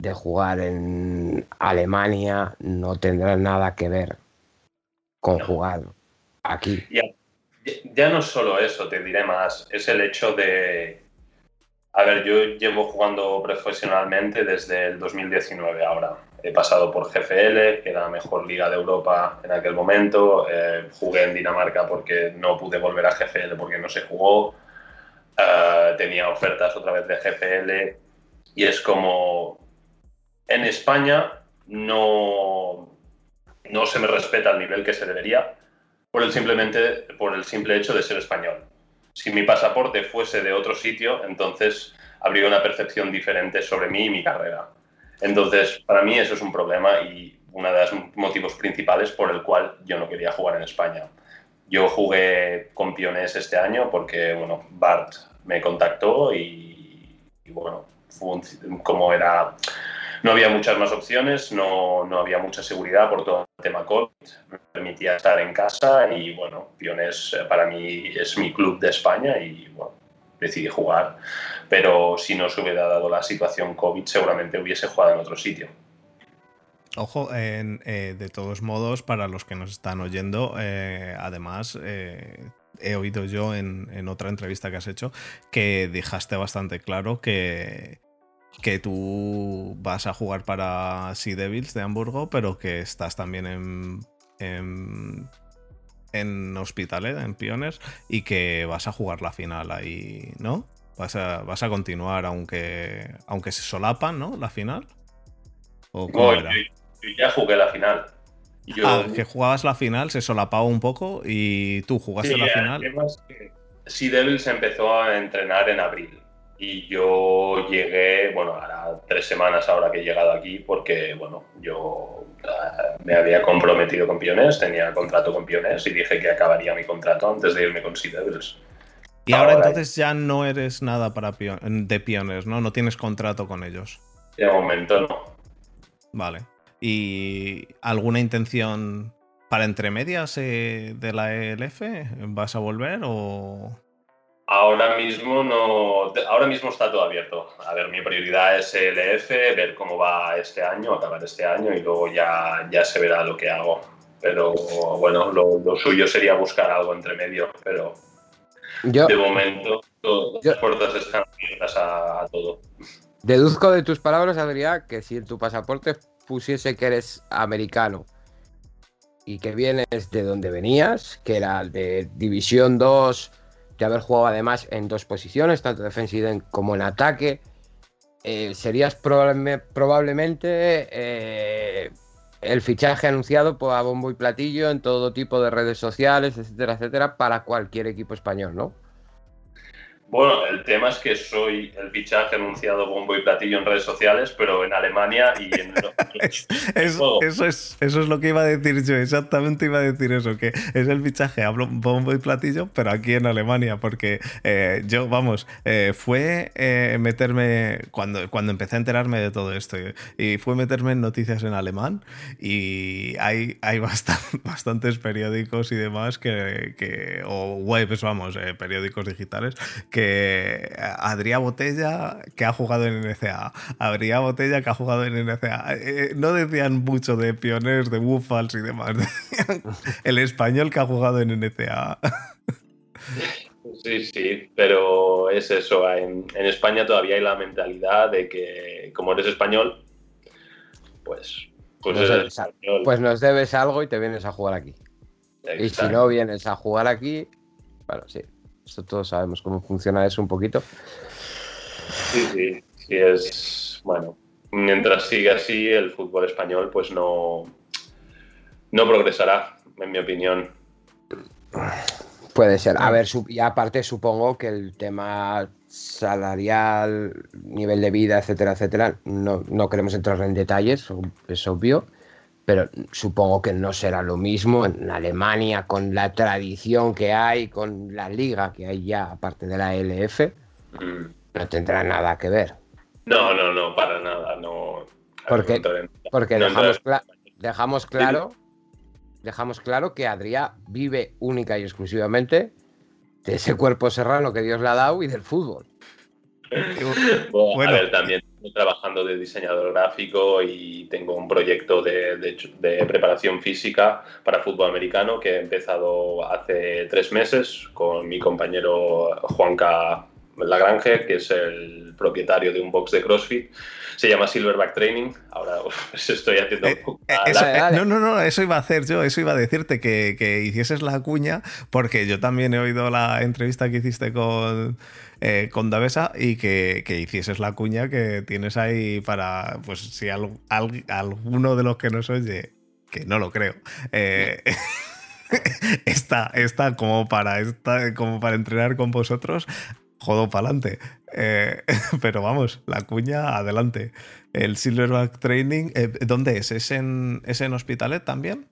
[SPEAKER 2] de jugar en Alemania no tendrá nada que ver con jugar aquí.
[SPEAKER 3] Ya, ya no solo eso, te diré más, es el hecho de, a ver, yo llevo jugando profesionalmente desde el 2019 ahora. He pasado por GFL, que era la mejor liga de Europa en aquel momento. Eh, jugué en Dinamarca porque no pude volver a GFL porque no se jugó. Eh, tenía ofertas otra vez de GFL. Y es como, en España no, no se me respeta el nivel que se debería por el, simplemente, por el simple hecho de ser español si mi pasaporte fuese de otro sitio, entonces habría una percepción diferente sobre mí y mi carrera. Entonces, para mí eso es un problema y uno de los motivos principales por el cual yo no quería jugar en España. Yo jugué con Piones este año porque, bueno, Bart me contactó y, bueno, como era no había muchas más opciones, no, no, había mucha seguridad por todo el tema COVID, me permitía estar en casa y bueno, Piones eh, para mí es mi club de España y bueno, decidí jugar, pero si no se hubiera dado la situación COVID seguramente hubiese jugado en otro sitio.
[SPEAKER 1] Ojo, eh, de todos modos, para los que nos están oyendo, eh, además, he oído yo en, en, otra entrevista que has hecho que dejaste bastante claro que, que tú vas a jugar para Sea Devils de Hamburgo, pero que estás también en, en, en Hospitalet, en Pioners, y que vas a jugar la final ahí, ¿no? Vas a, vas a continuar aunque, aunque se solapan, ¿no? La final.
[SPEAKER 3] ¿O cómo era? Yo, ya jugué la final.
[SPEAKER 1] Ah, que jugabas la final, se solapaba un poco y tú jugaste la final.
[SPEAKER 3] Sea Devils empezó a entrenar en abril y yo llegué, bueno, ahora tres semanas ahora que he llegado aquí porque, bueno, yo eh, me había comprometido con Piones, tenía contrato con Piones y dije que acabaría mi contrato antes de irme con Sea
[SPEAKER 1] Y ahora, entonces ya no eres nada para de Piones, ¿no? No tienes contrato con ellos.
[SPEAKER 3] De momento no.
[SPEAKER 1] Vale. ¿Y alguna intención para entre medias eh, de la ELF? ¿Vas a volver o...?
[SPEAKER 3] Ahora mismo no, ahora mismo está todo abierto. A ver, mi prioridad es el EF, ver cómo va este año, acabar este año y luego ya, ya se verá lo que hago. Pero bueno, lo, suyo sería buscar algo entre medio, pero de momento todas las puertas están abiertas a, todo.
[SPEAKER 2] Deduzco de tus palabras, Adrián, que si en tu pasaporte pusiese que eres americano y que vienes de donde venías, que era de División 2 de haber jugado además en dos posiciones, tanto defensiva como en ataque, eh, serías probablemente eh, el fichaje anunciado por a bombo y platillo en todo tipo de redes sociales, etcétera, etcétera, para cualquier equipo español, ¿no?
[SPEAKER 3] Bueno, el tema es que soy el fichaje anunciado bombo y platillo en redes sociales, pero en Alemania y en... [laughs]
[SPEAKER 1] eso, eso, es, eso es lo que iba a decir yo, exactamente iba a decir eso, que es el fichaje bombo y platillo, pero aquí en Alemania, porque eh, yo, vamos, eh, fue eh, meterme, cuando, cuando empecé a enterarme de todo esto, y fue meterme en noticias en alemán, y hay, hay [laughs] bastantes periódicos y demás que, que o webs, vamos, periódicos digitales, que que Adrián Botella, que ha jugado en NCA, Adrián Botella, que ha jugado en NCA. Eh, no decían mucho de pioneros, de Buffals y demás. el español que ha jugado en NCA.
[SPEAKER 3] Sí, sí, pero es eso. En, España todavía hay la mentalidad de que, como eres español, pues,
[SPEAKER 2] pues, pues nos debes algo y te vienes a jugar aquí. Y si no vienes a jugar aquí, bueno, sí, esto todos sabemos cómo funciona eso un poquito.
[SPEAKER 3] Sí, sí, sí es bueno. Mientras siga así, el fútbol español, pues no, no progresará, en mi opinión.
[SPEAKER 2] Puede ser. A ver, y aparte supongo que el tema salarial, nivel de vida, etcétera, etcétera, no, no queremos entrar en detalles, es obvio pero supongo que no será lo mismo en Alemania con la tradición que hay, con la liga que hay ya, aparte de la LF, mm. no tendrá nada que ver.
[SPEAKER 3] No, no, no, para nada, no.
[SPEAKER 2] Porque, porque dejamos, dejamos claro, dejamos claro que Adrián vive única y exclusivamente de ese cuerpo serrano que Dios le ha dado y del fútbol. [laughs]
[SPEAKER 3] bueno, a ver, también estoy trabajando de diseñador gráfico y tengo un proyecto de, de, preparación física para fútbol americano que he empezado hace tres meses con mi compañero Juanca Lagrange, que es el propietario de un box de CrossFit. Se llama Silverback Training. Ahora [laughs] pues, estoy haciendo. Eh,
[SPEAKER 1] eh, no, no, no, eso iba a hacer yo, eso iba a decirte que, que hicieses la cuña, porque yo también he oído la entrevista que hiciste con eh, con Davesa y que, hicieses la cuña que tienes ahí para, pues si alguno de los que nos oye, que no lo creo, eh, [laughs] está, está, como, para, está como para entrenar con vosotros, jodo para adelante. Eh, [laughs] pero vamos, la cuña adelante. El Silverback Training, ¿dónde es? ¿Es en, ¿Es en Hospitalet también?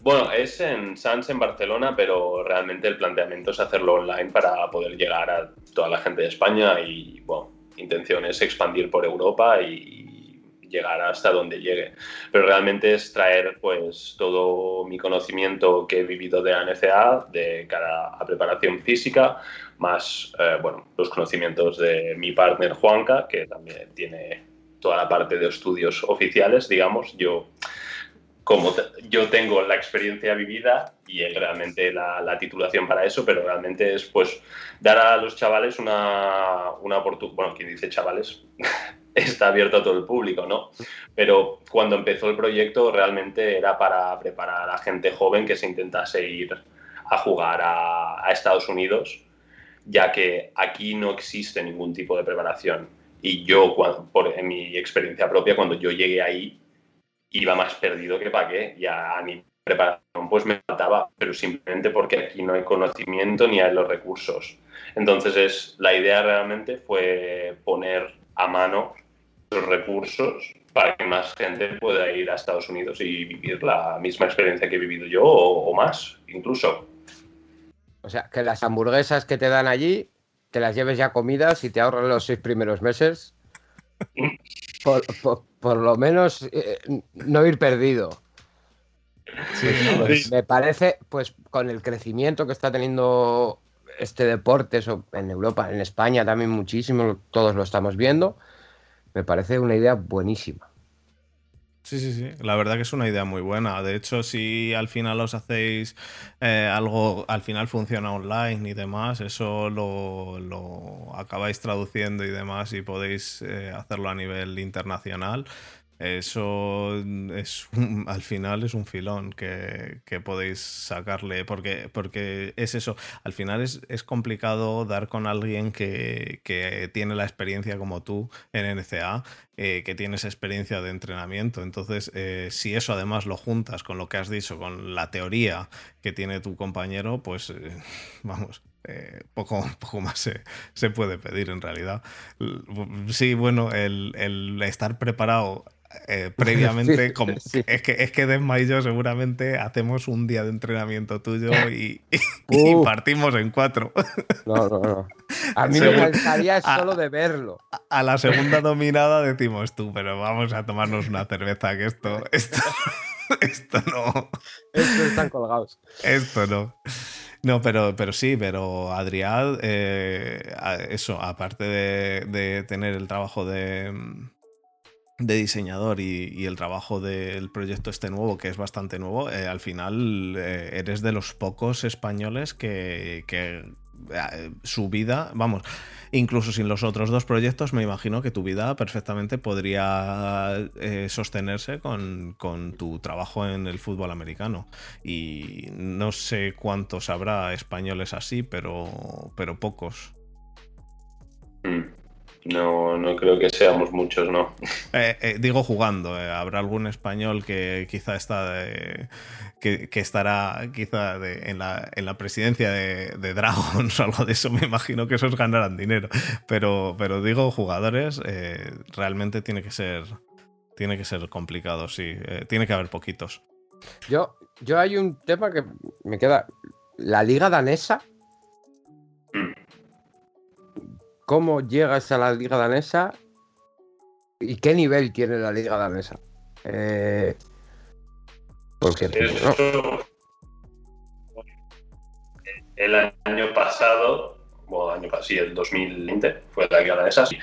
[SPEAKER 3] Bueno, es en Sans, en Barcelona, pero realmente el planteamiento es hacerlo online para poder llegar a toda la gente de España y, bueno, intención es expandir por Europa y llegar hasta donde llegue. Pero realmente es traer pues todo mi conocimiento que he vivido de ANCA de cara a preparación física, más eh, bueno, los conocimientos de mi partner Juanca, que también tiene toda la parte de estudios oficiales, digamos. Yo como yo tengo la experiencia vivida y realmente la, titulación para eso, pero realmente es pues dar a los chavales una, una oportunidad, bueno, quien dice chavales, [laughs] está abierto a todo el público, ¿no? Pero cuando empezó el proyecto realmente era para preparar a gente joven que se intentase ir a jugar a, Estados Unidos, ya que aquí no existe ningún tipo de preparación. Y yo, por, en mi experiencia propia, cuando yo llegué ahí, iba más perdido que para qué. Ya a mi preparación pues me faltaba, pero simplemente porque aquí no hay conocimiento ni hay los recursos. Entonces es, la idea realmente fue poner a mano los recursos para que más gente pueda ir a Estados Unidos y vivir la misma experiencia que he vivido yo o, más, incluso.
[SPEAKER 2] O sea, que las hamburguesas que te dan allí, te las lleves ya comidas y te ahorran los seis primeros meses. por, lo menos eh, no ir perdido. Me parece, pues con el crecimiento que está teniendo este deporte eso, en Europa, en España también muchísimo, todos lo estamos viendo, me parece una idea buenísima.
[SPEAKER 1] Sí, sí, sí. La verdad que es una idea muy buena. De hecho, si al final os hacéis eh, algo, al final funciona online y demás, eso lo, acabáis traduciendo y demás y podéis eh, hacerlo a nivel internacional. Eso es [laughs] al final es un filón que, podéis sacarle, porque, porque es eso, al final es, complicado dar con alguien que, tiene la experiencia como tú en NCA, eh, que tienes experiencia de entrenamiento. Entonces, eh, si eso además lo juntas con lo que has dicho, con la teoría que tiene tu compañero, pues eh, [laughs] vamos, poco, [laughs] poco más se, se, puede pedir en realidad. Sí, bueno, el, el, estar preparado eh, [laughs] previamente, como, es que, es que Desma y yo seguramente hacemos un día de entrenamiento tuyo [laughs] y, partimos en cuatro. [laughs]
[SPEAKER 2] No, no, no. A mí me cansaría solo de verlo.
[SPEAKER 1] A, la segunda dominada decimos tú, pero vamos a tomarnos una cerveza, que esto, esto, esto no.
[SPEAKER 2] Esto están colgados.
[SPEAKER 1] Esto no. No, pero, pero sí, pero Adrián, eh, eso, aparte de tener el trabajo de, de diseñador y, el trabajo del proyecto este nuevo, que es bastante nuevo, eh, al final eh, eres de los pocos españoles que, eh, su vida, vamos, incluso sin los otros dos proyectos, me imagino que tu vida perfectamente podría sostenerse con, tu trabajo en el fútbol americano. Y no sé cuántos habrá españoles así, pero, pero pocos.
[SPEAKER 3] Mm. No, no creo que seamos muchos, ¿no? [laughs]
[SPEAKER 1] Eh, eh, digo jugando, eh, habrá algún español que quizá está que, estará quizá en, la, en, la, presidencia de, Dragons [laughs] o algo de eso, me imagino que esos ganarán dinero. Pero, pero digo jugadores, realmente tiene que ser tiene que ser complicado, sí. tiene que haber poquitos.
[SPEAKER 2] Yo, yo hay un tema que me queda. La liga danesa cómo llegas a la liga danesa y qué nivel tiene la liga danesa. Eh,
[SPEAKER 3] porque el año pasado, bueno, año pasado, sí, el 2020 fue la liga danesa, sí.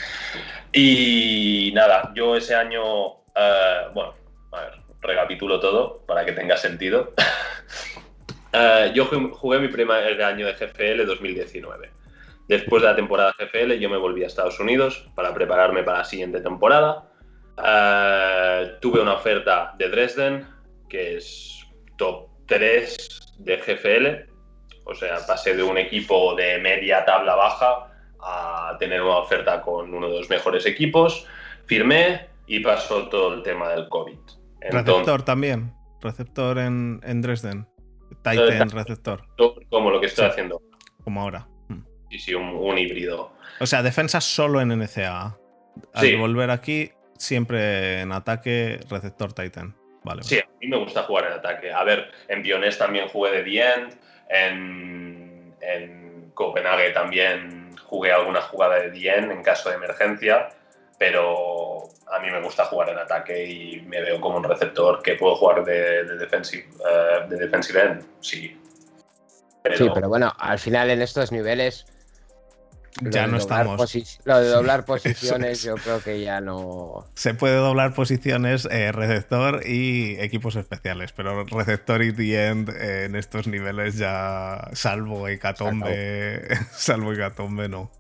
[SPEAKER 3] Y nada, yo ese año, eh, bueno, a ver, recapitulo todo para que tenga sentido. [laughs] Eh, yo jugué mi primer año de GFL 2019. Después de la temporada GFL yo me volví a Estados Unidos para prepararme para la siguiente temporada. Eh, tuve una oferta de Dresden, que es top 3 de GFL. O sea, pasé de un equipo de media tabla baja a tener una oferta con uno de los mejores equipos. Firmé y pasó todo el tema del COVID.
[SPEAKER 1] receptor también. Receptor en, Dresden. Titan receptor.
[SPEAKER 3] Como lo que estoy haciendo.
[SPEAKER 1] Como ahora.
[SPEAKER 3] Sí, sí, un, híbrido.
[SPEAKER 1] O sea, defensa solo en NCA. Al volver aquí, siempre en ataque, receptor Titan. Vale,
[SPEAKER 3] sí, a mí me gusta jugar en ataque. A ver, en Pionés también jugué de The End. En, en Copenhague también jugué alguna jugada de The End en caso de emergencia. Pero a mí me gusta jugar en ataque y me veo como un receptor que puedo jugar de, de defensive, eh, de defensive end. Sí.
[SPEAKER 2] Sí, pero bueno, al final en estos niveles
[SPEAKER 1] ya no estamos.
[SPEAKER 2] Lo de doblar [laughs] posiciones, yo creo que ya no.
[SPEAKER 1] Se puede doblar posiciones eh, receptor y equipos especiales, pero receptor y the end eh, en estos niveles ya, salvo Hecatombe, [laughs] salvo Hecatombe, no.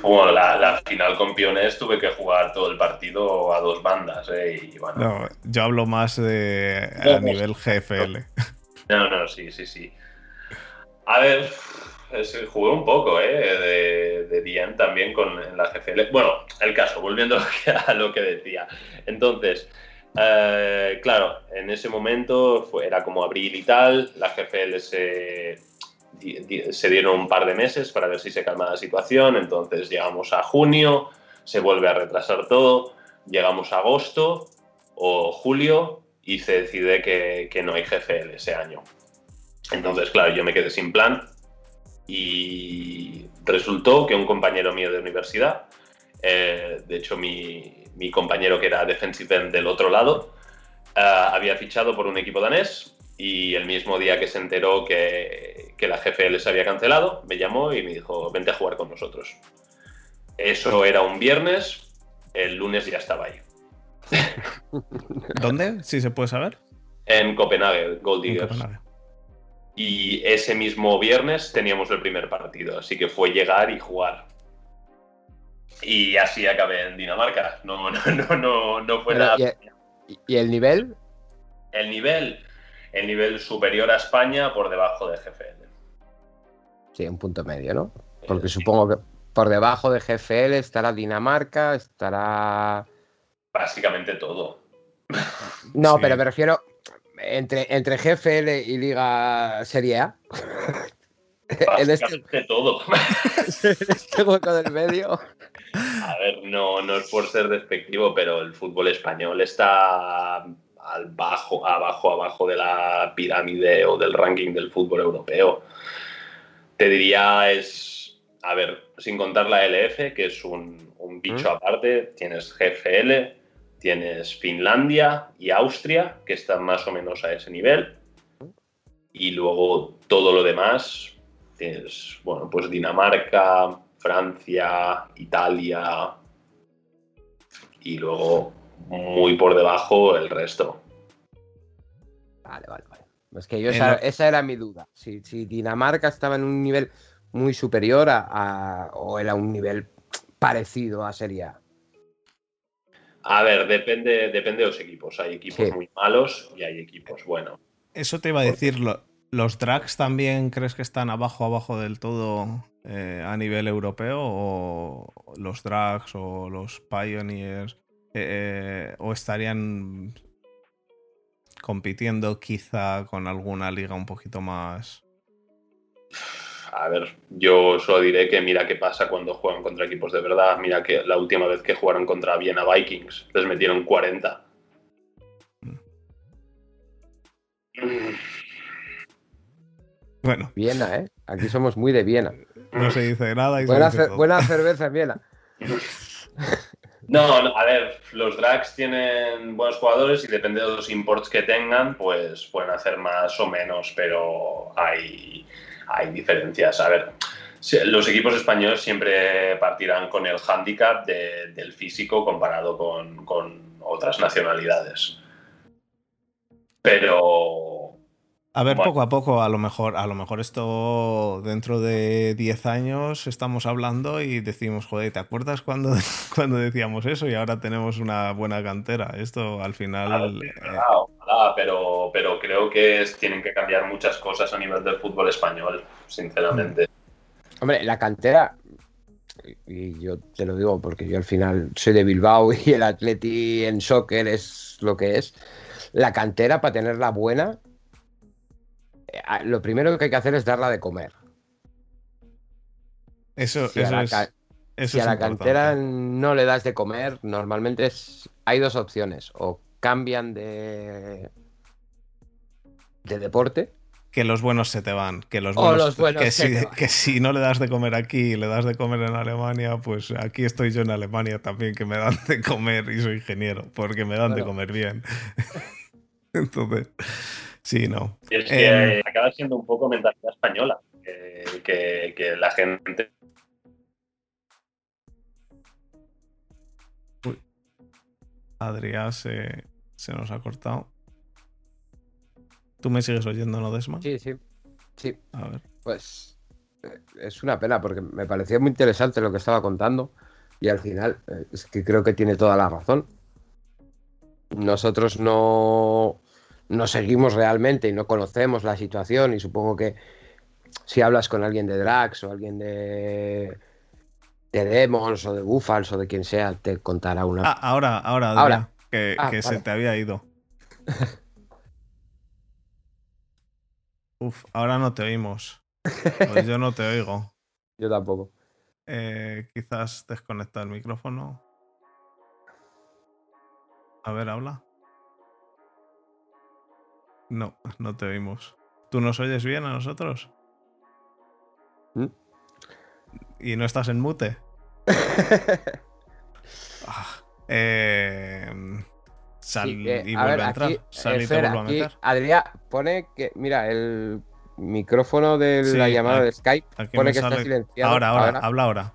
[SPEAKER 3] Bueno, la, final con Piones tuve que jugar todo el partido a dos bandas, ¿eh? Y bueno.
[SPEAKER 1] No, yo hablo más de a nivel GFL.
[SPEAKER 3] No, no, sí, sí, sí. A ver, jugué un poco, ¿eh? De, de Dien también con la GFL. Bueno, el caso, volviendo [laughs] a lo que decía. Entonces, eh, claro, en ese momento era como abril y tal, la GFL se se dieron un par de meses para ver si se calma la situación, entonces llegamos a junio, se vuelve a retrasar todo, llegamos a agosto o julio y se decide que, no hay GFL ese año. Entonces, claro, yo me quedé sin plan y resultó que un compañero mío de universidad, eh, de hecho mi, compañero que era defensive end del otro lado, eh, había fichado por un equipo danés y el mismo día que se enteró que, que la GFL se había cancelado, me llamó y me dijo, vente a jugar con nosotros. Eso era un viernes, el lunes ya estaba ahí. [laughs]
[SPEAKER 1] ¿Dónde? Si se puede saber.
[SPEAKER 3] En Copenhague, Gold Diggers. Y ese mismo viernes teníamos el primer partido, así que fue llegar y jugar. Y así acabé en Dinamarca. No, no, no, no, no fue nada.
[SPEAKER 2] ¿Y el nivel?
[SPEAKER 3] El nivel, el nivel superior a España por debajo de GFL.
[SPEAKER 2] Sí, un punto medio, ¿no? Porque supongo que por debajo de GFL estará Dinamarca, estará...
[SPEAKER 3] Básicamente todo.
[SPEAKER 2] No, pero me refiero entre, entre GFL y Liga Serie A. [laughs]
[SPEAKER 3] en este, todo. [laughs]
[SPEAKER 2] este hueco del medio.
[SPEAKER 3] A ver, no, no es por ser despectivo, pero el fútbol español está al bajo, abajo, abajo de la pirámide o del ranking del fútbol europeo. Te diría es, a ver, sin contar la LF, que es un, bicho aparte, tienes GFL, tienes Finlandia y Austria, que están más o menos a ese nivel. Y luego todo lo demás, tienes, bueno, pues Dinamarca, Francia, Italia y luego muy por debajo el resto.
[SPEAKER 2] Vale, vale, vale. Es que yo esa, era mi duda. Si, Dinamarca estaba en un nivel muy superior a, o era un nivel parecido a Serie A.
[SPEAKER 3] A ver, depende, depende de los equipos. Hay equipos muy malos y hay equipos buenos.
[SPEAKER 1] Eso te iba a decir. ¿Los drags también crees que están abajo, abajo del todo eh, a nivel europeo? ¿O los drags o los pioneers? Eh, o estarían compitiendo quizá con alguna liga un poquito más.
[SPEAKER 3] A ver, yo solo diré que mira qué pasa cuando juegan contra equipos de verdad. Mira que la última vez que jugaron contra Viena Vikings les metieron 40.
[SPEAKER 1] Bueno.
[SPEAKER 2] Viena, ¿eh? Aquí somos muy de Viena.
[SPEAKER 1] No se dice nada. Y
[SPEAKER 2] buena, buena cerveza en Viena.
[SPEAKER 3] No, a ver, los drags tienen buenos jugadores y depende de los imports que tengan, pues pueden hacer más o menos, pero hay, hay diferencias. A ver, los equipos españoles siempre partirán con el hándicap del físico comparado con, con otras nacionalidades. Pero
[SPEAKER 1] a ver, poco a poco, a lo mejor, a lo mejor esto dentro de 10 años estamos hablando y decimos, joder, ¿te acuerdas cuando, [laughs] cuando decíamos eso? Y ahora tenemos una buena cantera. Esto al final.
[SPEAKER 3] Eh, pero, pero creo que tienen que cambiar muchas cosas a nivel del fútbol español, sinceramente.
[SPEAKER 2] Hombre, la cantera, y yo te lo digo porque yo al final soy de Bilbao [laughs] y el Atleti en soccer es lo que es. La cantera, para tenerla buena, lo primero que hay que hacer es darla de comer.
[SPEAKER 1] Eso, si eso,
[SPEAKER 2] a la, si a la cantera no le das de comer, normalmente es, hay dos opciones. O cambian de, de deporte.
[SPEAKER 1] Que los buenos se te van. Que los buenos, que, si, [laughs] que si no le das de comer aquí y le das de comer en Alemania, pues aquí estoy yo en Alemania también, que me dan de comer y soy ingeniero, porque me dan de comer bien. [laughs] Entonces. Sí, no.
[SPEAKER 3] es que em, acaba siendo un poco mentalidad española, que, la gente...
[SPEAKER 1] Uy. Adrián se, nos ha cortado. ¿Tú me sigues oyendo, no, Desma?
[SPEAKER 2] Sí, sí. Sí.
[SPEAKER 1] A ver.
[SPEAKER 2] Pues es una pena porque me parecía muy interesante lo que estaba contando y al final eh, es que creo que tiene toda la razón. Nosotros no, no seguimos realmente y no conocemos la situación y supongo que si hablas con alguien de Drax o alguien de, de Demons o de Buffals o de quien sea, te contará una...
[SPEAKER 1] Ah, ahora, ahora,
[SPEAKER 2] Ahora.
[SPEAKER 1] ahora. que,
[SPEAKER 2] Ah,
[SPEAKER 1] que se te había ido. [laughs] Uf, ahora no te oímos. Pues yo no te oigo. [laughs]
[SPEAKER 2] Yo tampoco.
[SPEAKER 1] Eh, quizás desconecta el micrófono. A ver, habla. No, no te oímos. ¿Tú nos oyes bien a nosotros?
[SPEAKER 2] ¿Mm?
[SPEAKER 1] ¿Y no estás en mute? [laughs] Ah, eh, sal
[SPEAKER 2] Sí, eh,
[SPEAKER 1] y
[SPEAKER 2] a
[SPEAKER 1] vuelve
[SPEAKER 2] ver,
[SPEAKER 1] a entrar.
[SPEAKER 2] aquí,
[SPEAKER 1] Sal y te vuelvo a meter.
[SPEAKER 2] Adrián pone que, mira, el micrófono de
[SPEAKER 1] Sí,
[SPEAKER 2] la llamada
[SPEAKER 1] aquí-
[SPEAKER 2] de Skype pone que está silenciado.
[SPEAKER 1] Ahora, ahora, habla ahora.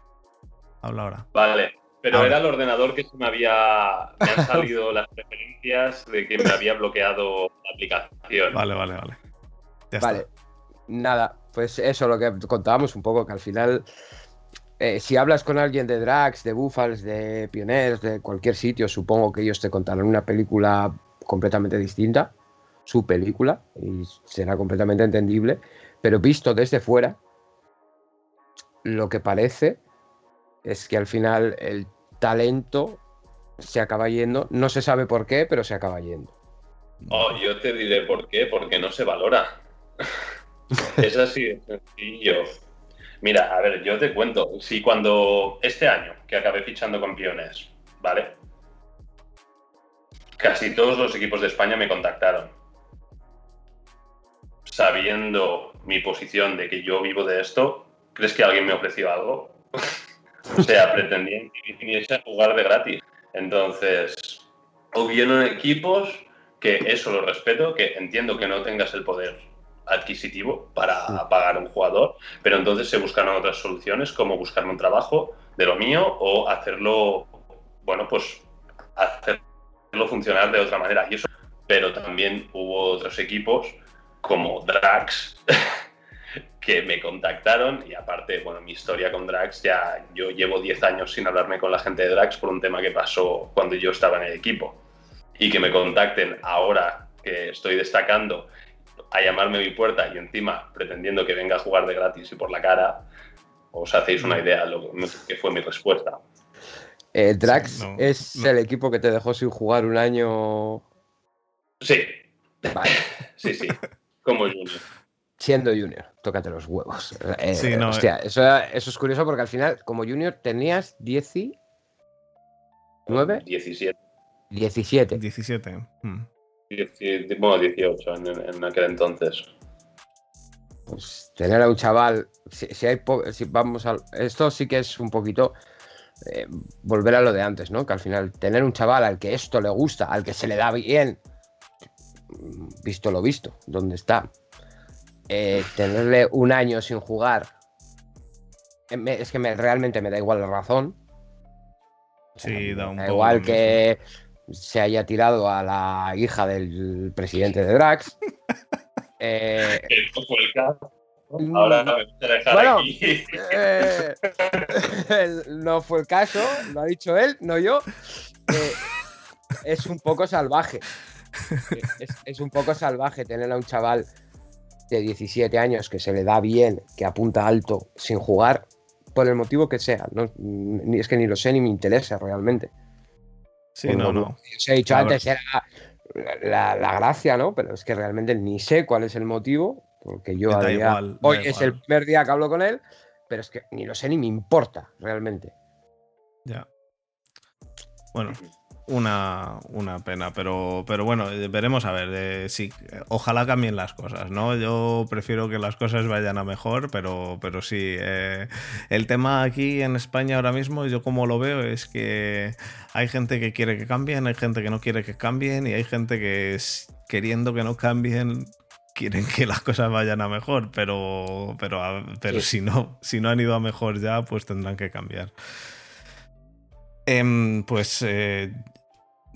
[SPEAKER 1] Habla ahora.
[SPEAKER 3] Vale, pero
[SPEAKER 1] Ahora.
[SPEAKER 3] era el ordenador que se me había. Me han salido las preferencias de que me había bloqueado la aplicación.
[SPEAKER 1] Vale, vale, vale. Ya
[SPEAKER 2] Vale,
[SPEAKER 1] está.
[SPEAKER 2] nada, pues eso, lo que contábamos un poco, que al final, eh, si hablas con alguien de Drax, de Buffals, de Pioneers, de cualquier sitio, supongo que ellos te contarán una película completamente distinta, su película, y será completamente entendible, pero visto desde fuera, lo que parece es que al final el talento se acaba yendo, no se sabe por qué, pero se acaba yendo.
[SPEAKER 3] Oh, yo te diré por qué, porque no se valora. [laughs] es así de sencillo. Mira, a ver, yo te cuento. Si cuando este año que acabé fichando campeones, ¿vale? Casi todos los equipos de España me contactaron. Sabiendo mi posición de que yo vivo de esto, ¿crees que alguien me ofreció algo? [laughs] o sea, pretendían que viniese a jugar de gratis. Entonces, hubieron equipos que eso lo respeto, que entiendo que no tengas el poder adquisitivo para pagar a un jugador, pero entonces se buscaron otras soluciones como buscarme un trabajo de lo mío o hacerlo, bueno, pues hacerlo funcionar de otra manera. Y eso, pero también hubo otros equipos como Drax que me contactaron. Y aparte, bueno, mi historia con Drax ya yo llevo 10 años sin hablarme con la gente de Drax por un tema que pasó cuando yo estaba en el equipo. Y que me contacten ahora que estoy destacando a llamarme a mi puerta y encima pretendiendo que venga a jugar de gratis y por la cara, os hacéis una idea de lo que fue mi respuesta.
[SPEAKER 2] Eh, Drax
[SPEAKER 1] Sí, no,
[SPEAKER 2] es
[SPEAKER 1] no.
[SPEAKER 2] el equipo que te dejó sin jugar un año.
[SPEAKER 3] Sí,
[SPEAKER 2] vale, [laughs]
[SPEAKER 3] sí, sí, como Junior.
[SPEAKER 2] Siendo junior. Tócate los huevos. [laughs] Eh,
[SPEAKER 1] Sí, no,
[SPEAKER 2] hostia, eso, eso es curioso porque al final, como junior, tenías 19,
[SPEAKER 3] 17,
[SPEAKER 2] 17.
[SPEAKER 1] 17. mm.
[SPEAKER 3] 17, bueno, 18 en, en aquel entonces.
[SPEAKER 2] Pues tener a un chaval, si, si hay po- si vamos a, esto sí que es un poquito eh, volver a lo de antes, ¿no? Que al final tener un chaval al que esto le gusta, al que se le da bien, visto lo visto, donde está, eh, tenerle un año sin jugar, eh, me- es que me- realmente me da igual la razón.
[SPEAKER 1] Sí, da un
[SPEAKER 2] Da
[SPEAKER 1] poco
[SPEAKER 2] igual que se haya tirado a la hija del presidente de Drax. [laughs] Eh,
[SPEAKER 3] no fue el caso. Ahora me voy a dejar
[SPEAKER 2] Bueno,
[SPEAKER 3] aquí.
[SPEAKER 2] Eh, [laughs] el- no fue el caso, lo ha dicho él, no yo. Eh, es un poco salvaje. [laughs] Es, es un poco salvaje tener a un chaval de 17 años que se le da bien, que apunta alto, sin jugar, por el motivo que sea. No, ni, es que ni lo sé ni me interesa realmente.
[SPEAKER 1] Sí, no, no.
[SPEAKER 2] os he dicho
[SPEAKER 1] Claro.
[SPEAKER 2] antes, era la, la gracia, ¿no? Pero es que realmente ni sé cuál es el motivo, porque yo
[SPEAKER 1] igual,
[SPEAKER 2] hoy es el primer día que hablo con él, pero es que ni lo sé ni me importa realmente.
[SPEAKER 1] Ya. Bueno, una, una pena, pero, pero bueno, eh, veremos a ver. eh, eh, ojalá cambien las cosas, ¿no? Yo prefiero que las cosas vayan a mejor, pero, pero sí. eh, el tema aquí en España ahora mismo, yo como lo veo, es que hay gente que quiere que cambien, hay gente que no quiere que cambien y hay gente que queriendo que no cambien quieren que las cosas vayan a mejor, pero, pero, pero
[SPEAKER 2] Sí.
[SPEAKER 1] si, no, si no han ido a mejor ya, pues tendrán que cambiar. Em, pues eh,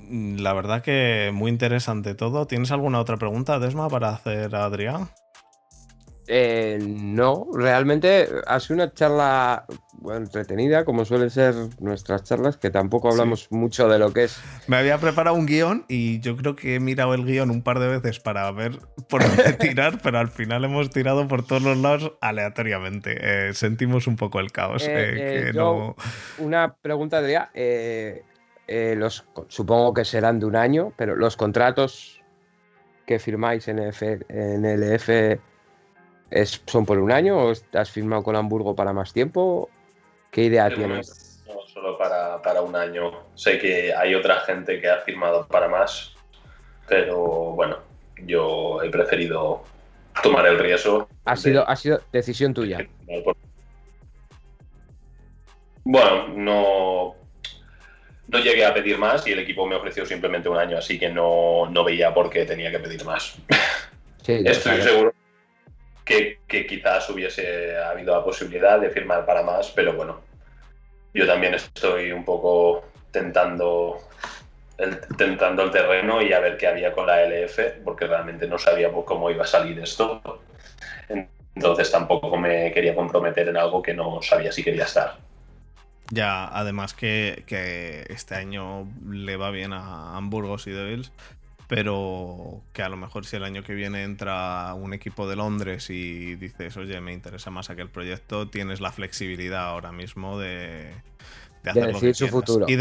[SPEAKER 1] la verdad que muy interesante todo. ¿Tienes alguna otra pregunta, Desma, para hacer a Adrián?
[SPEAKER 2] Eh, no, realmente ha sido una charla entretenida, como suelen ser nuestras charlas, que tampoco hablamos mucho de lo que es.
[SPEAKER 1] Me había preparado un guion y yo creo que he mirado el guion un par de veces para ver por dónde [laughs] tirar, pero al final hemos tirado por todos los lados aleatoriamente. Eh, sentimos un poco el caos.
[SPEAKER 2] Eh, una pregunta, Adrián. Los, supongo que serán de un año, pero los contratos que firmáis en, en el F ¿Son por un año o has firmado con Hamburgo para más tiempo? ¿Qué idea tienes?
[SPEAKER 3] No, solo para, un año. Sé que hay otra gente que ha firmado para más, pero bueno, yo he preferido tomar el riesgo.
[SPEAKER 2] Ha sido, ha sido decisión tuya.
[SPEAKER 3] Bueno, no, no llegué a pedir más y el equipo me ofreció simplemente un año, así que no, veía por qué tenía que pedir más. Estoy seguro que, quizás hubiese habido la posibilidad de firmar para más, pero bueno, yo también estoy un poco tentando el, tentando el terreno y a ver qué había con la LF, porque realmente no sabía cómo iba a salir esto. Entonces tampoco me quería comprometer en algo que no sabía si quería estar.
[SPEAKER 1] Ya, además que, que este año le va bien a Hamburgos y Devils, pero que a lo mejor si el año que viene entra un equipo de Londres y dices, oye, me interesa más aquel proyecto, tienes la flexibilidad ahora mismo de,
[SPEAKER 2] de hacer lo que su futuro.
[SPEAKER 1] Y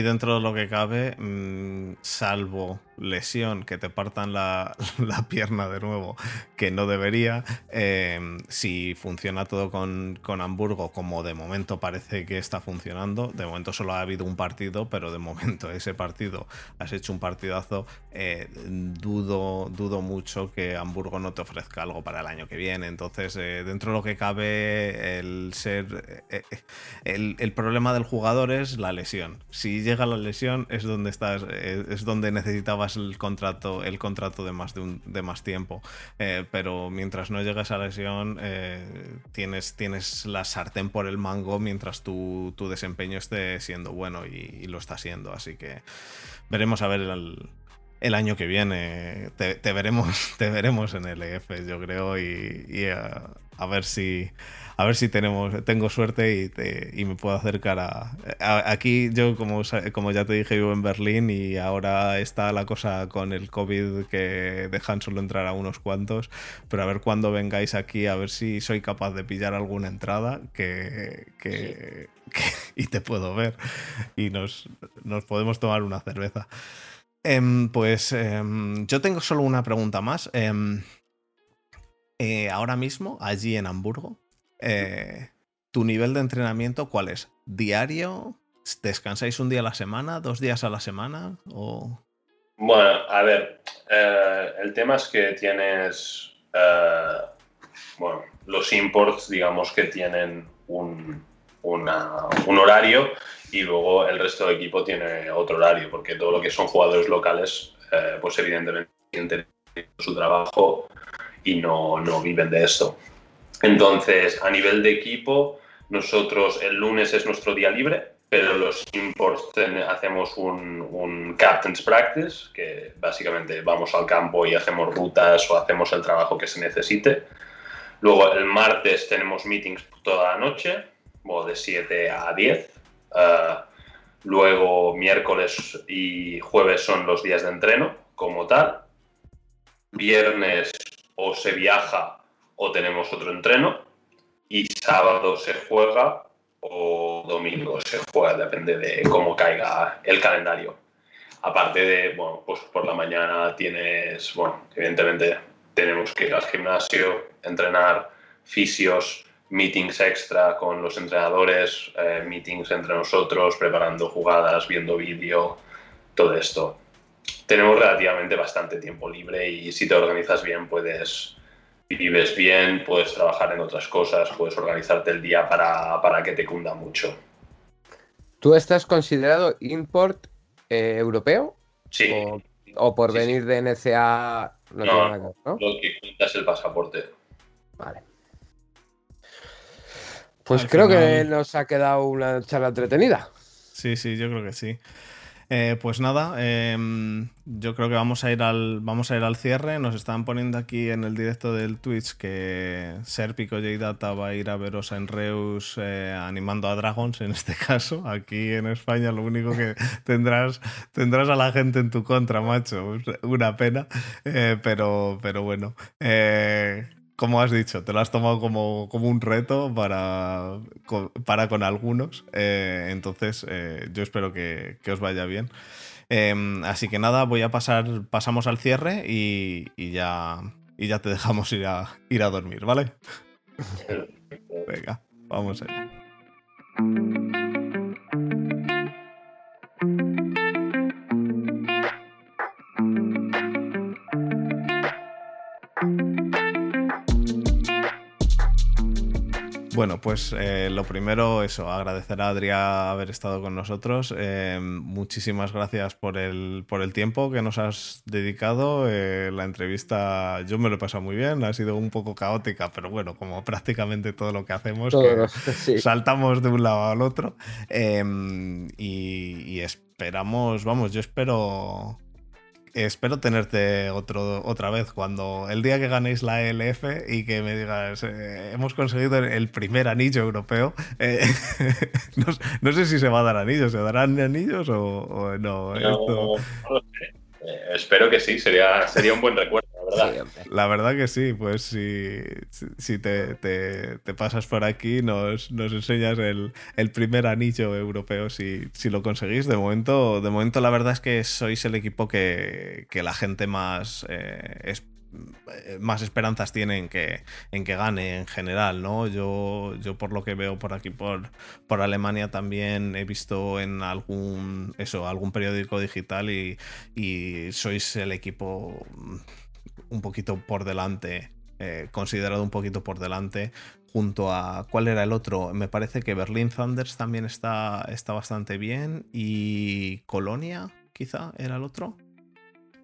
[SPEAKER 1] dentro de lo que cabe, mm, salvo lesión, que te partan la, [laughs] pierna de nuevo, que no debería, em, si funciona todo con, Hamburgo, como de momento parece que está funcionando, de momento solo ha habido un partido, pero de momento [laughs] ese partido has hecho un partidazo, eh, dudo, dudo mucho que Hamburgo no te ofrezca algo para el año que viene. Entonces, eh, dentro de lo que cabe, el ser. Eh, el, el problema del jugador es la lesión. Si llega la lesión es donde estás, eh, es donde necesitabas el contrato, el contrato de más de, un, de más tiempo. Eh, pero mientras no llegas a lesión, eh, tienes, tienes la sartén por el mango mientras tu, tu desempeño esté siendo bueno y, lo está siendo. Así que veremos a ver el, año que viene. Te, veremos, [laughs] te veremos en el EF, yo creo, y, a ver si a ver si tenemos, tengo suerte y, me puedo acercar a, Aquí yo, como, como ya te dije, vivo en Berlín y ahora está la cosa con el COVID que dejan solo entrar a unos cuantos, pero a ver cuando vengáis aquí, a ver si soy capaz de pillar alguna entrada [laughs] que, y te puedo ver y nos, nos podemos tomar una cerveza. Em, pues em, yo tengo solo una pregunta más. Em, eh, ahora mismo, allí en Hamburgo, eh, ¿Tu nivel de entrenamiento cuál es? ¿Diario? ¿Descansáis un día a la semana? ¿Dos días a la semana? O...
[SPEAKER 3] Bueno, a ver, eh, el tema es que tienes, bueno, los imports, digamos que tienen un, un horario y luego el resto del equipo tiene otro horario, porque todo lo que son jugadores locales, pues evidentemente su trabajo y no, no viven de esto. Entonces, a nivel de equipo, nosotros el lunes es nuestro día libre, pero los imports hacemos un, captain's practice, que básicamente vamos al campo y hacemos rutas o hacemos el trabajo que se necesite. Luego el martes tenemos meetings toda la noche, o de 7 a 10. Ah, luego miércoles y jueves son los días de entreno como tal. Viernes o se viaja o tenemos otro entreno y sábado se juega o domingo se juega, depende de cómo caiga el calendario. Aparte de, bueno, pues por la mañana tienes, bueno, evidentemente tenemos que ir al gimnasio, entrenar, fisios, meetings extra con los entrenadores, eh, meetings entre nosotros, preparando jugadas, viendo vídeo, todo esto. Tenemos relativamente bastante tiempo libre y si te organizas bien puedes vives bien, puedes trabajar en otras cosas, puedes organizarte el día para, que te cunda mucho.
[SPEAKER 2] ¿Tú estás considerado import eh, europeo?
[SPEAKER 3] Sí.
[SPEAKER 2] O, por venir de NCA
[SPEAKER 3] no, no, Lo que cuenta es el pasaporte.
[SPEAKER 2] Vale. Pues creo que nos ha quedado una charla entretenida.
[SPEAKER 1] Sí, sí, yo creo que sí. Eh, pues nada, em, yo creo que vamos a ir al vamos a ir al cierre. Nos están poniendo aquí en el directo del Twitch que Serpico J-Data va a ir a veros en Reus eh, animando a Dragons en este [laughs] caso. Aquí en España lo único que [laughs] tendrás tendrás a la gente en tu contra, macho. Una pena, eh, pero pero bueno como has dicho, te lo has tomado como, como un reto para con, para con algunos. Eh, entonces, eh, yo espero que, que, os vaya bien. Eh, así que nada, voy a pasar, pasamos al cierre y, y, ya, y ya te dejamos ir a, ir a dormir, ¿vale? Venga, vamos allá. Bueno, pues eh, lo primero, eso, agradecer a Adrià haber estado con nosotros. Eh, muchísimas gracias por el, por el tiempo que nos has dedicado. Eh, la entrevista yo me lo he pasado muy bien, ha sido un poco caótica, pero bueno, como prácticamente todo lo que hacemos, que [laughs] sí. saltamos de un lado al otro. Y, y esperamos, vamos, yo espero espero tenerte otro, otra vez cuando el día que ganéis la ELF y que me digas eh, hemos conseguido el primer anillo europeo. Eh, [laughs] no, no, sé si se va a dar anillos, ¿se darán anillos o, o no?
[SPEAKER 3] no, Esto... no eh, espero que sí, sería, sería un buen recuerdo. La verdad.
[SPEAKER 1] Sí, la verdad que sí, pues si, si te, te, te, pasas por aquí nos, nos enseñas el, el, primer anillo europeo si, si, lo conseguís. De momento, de momento la verdad es que sois el equipo que, que la gente más eh, es, más esperanzas tiene en que, en que gane en general, ¿no? Yo, yo por lo que veo por aquí, por, por Alemania, también he visto en algún, eso, algún periódico digital y, y sois el equipo un poquito por delante, eh, considerado un poquito por delante, junto a. ¿Cuál era el otro? Me parece que Berlin Thunders también está, está bastante bien. Y Colonia, quizá, era el otro.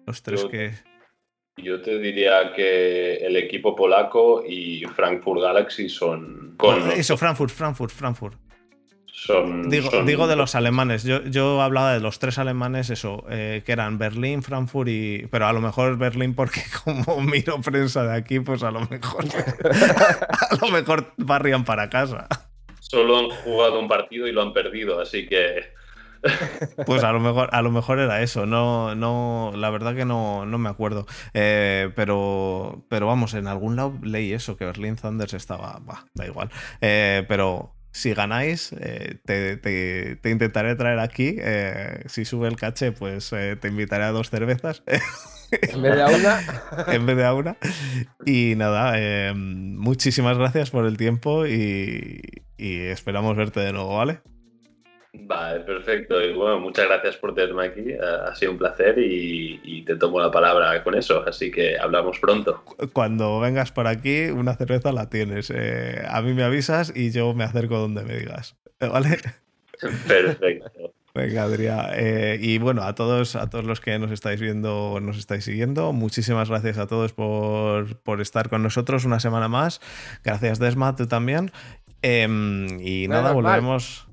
[SPEAKER 1] Los tres
[SPEAKER 3] yo,
[SPEAKER 1] que.
[SPEAKER 3] Yo te diría que el equipo polaco y Frankfurt Galaxy son.
[SPEAKER 1] Con Eso, Frankfurt, Frankfurt, Frankfurt.
[SPEAKER 3] Son,
[SPEAKER 1] digo,
[SPEAKER 3] son...
[SPEAKER 1] digo, de los alemanes. Yo, yo, hablaba de los tres alemanes, eso, eh, que eran Berlín, Frankfurt y. Pero a lo mejor Berlín, porque [laughs] como miro prensa de aquí, pues a lo mejor. [laughs] a lo mejor barrían para casa.
[SPEAKER 3] Solo han jugado un partido y lo han perdido, así que. [laughs]
[SPEAKER 1] Pues a lo mejor, a lo mejor era eso. No, no, la verdad que no, no me acuerdo. Eh, pero, pero vamos, en algún lado leí eso, que Berlín Thunders estaba. Bah, da igual. Eh, pero si ganáis, eh, te, te, te, intentaré traer aquí. Eh, si sube el caché, pues eh, te invitaré a dos cervezas. [laughs]
[SPEAKER 2] En vez de a una. [laughs]
[SPEAKER 1] en vez de a una. Y nada, eh, muchísimas gracias por el tiempo y, y, esperamos verte de nuevo, ¿vale?
[SPEAKER 3] Vale, perfecto. Y bueno, muchas gracias por tenerme aquí. Ha sido un placer y, y, te tomo la palabra con eso. Así que hablamos pronto.
[SPEAKER 1] Cuando vengas por aquí, una cerveza la tienes. Eh, a mí me avisas y yo me acerco donde me digas. [laughs] ¿Vale?
[SPEAKER 3] Perfecto.
[SPEAKER 1] Venga, Adrià. Eh, y bueno, a todos, a todos los que nos estáis viendo, nos estáis siguiendo, muchísimas gracias a todos por, por estar con nosotros una semana más. Gracias, Desma, tú también. Eh, y bueno, nada, volveremos.
[SPEAKER 2] Mal.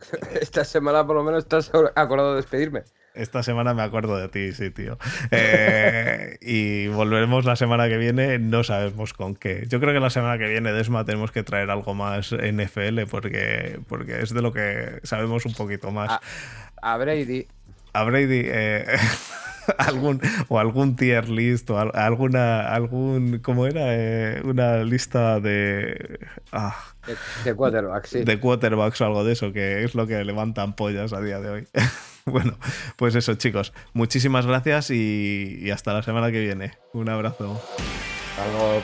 [SPEAKER 2] [laughs] Esta semana por lo menos estás acordado de despedirme.
[SPEAKER 1] Esta semana me acuerdo de ti, sí, tío. Eh, y volveremos la semana que viene, no sabemos con qué. Yo creo que la semana que viene, Desma, tenemos que traer algo más NFL porque, porque es de lo que sabemos un poquito más.
[SPEAKER 2] A, a Brady.
[SPEAKER 1] A Brady. Eh, [laughs] algún o algún tier list o alguna algún cómo era eh, una lista de
[SPEAKER 2] ah, de, de, quarterbacks sí.
[SPEAKER 1] de quarterbacks o algo de eso que es lo que levantan pollas a día de hoy. [laughs] Bueno pues eso chicos. Muchísimas gracias y, y hasta la semana que viene. Un abrazo.
[SPEAKER 2] Hasta luego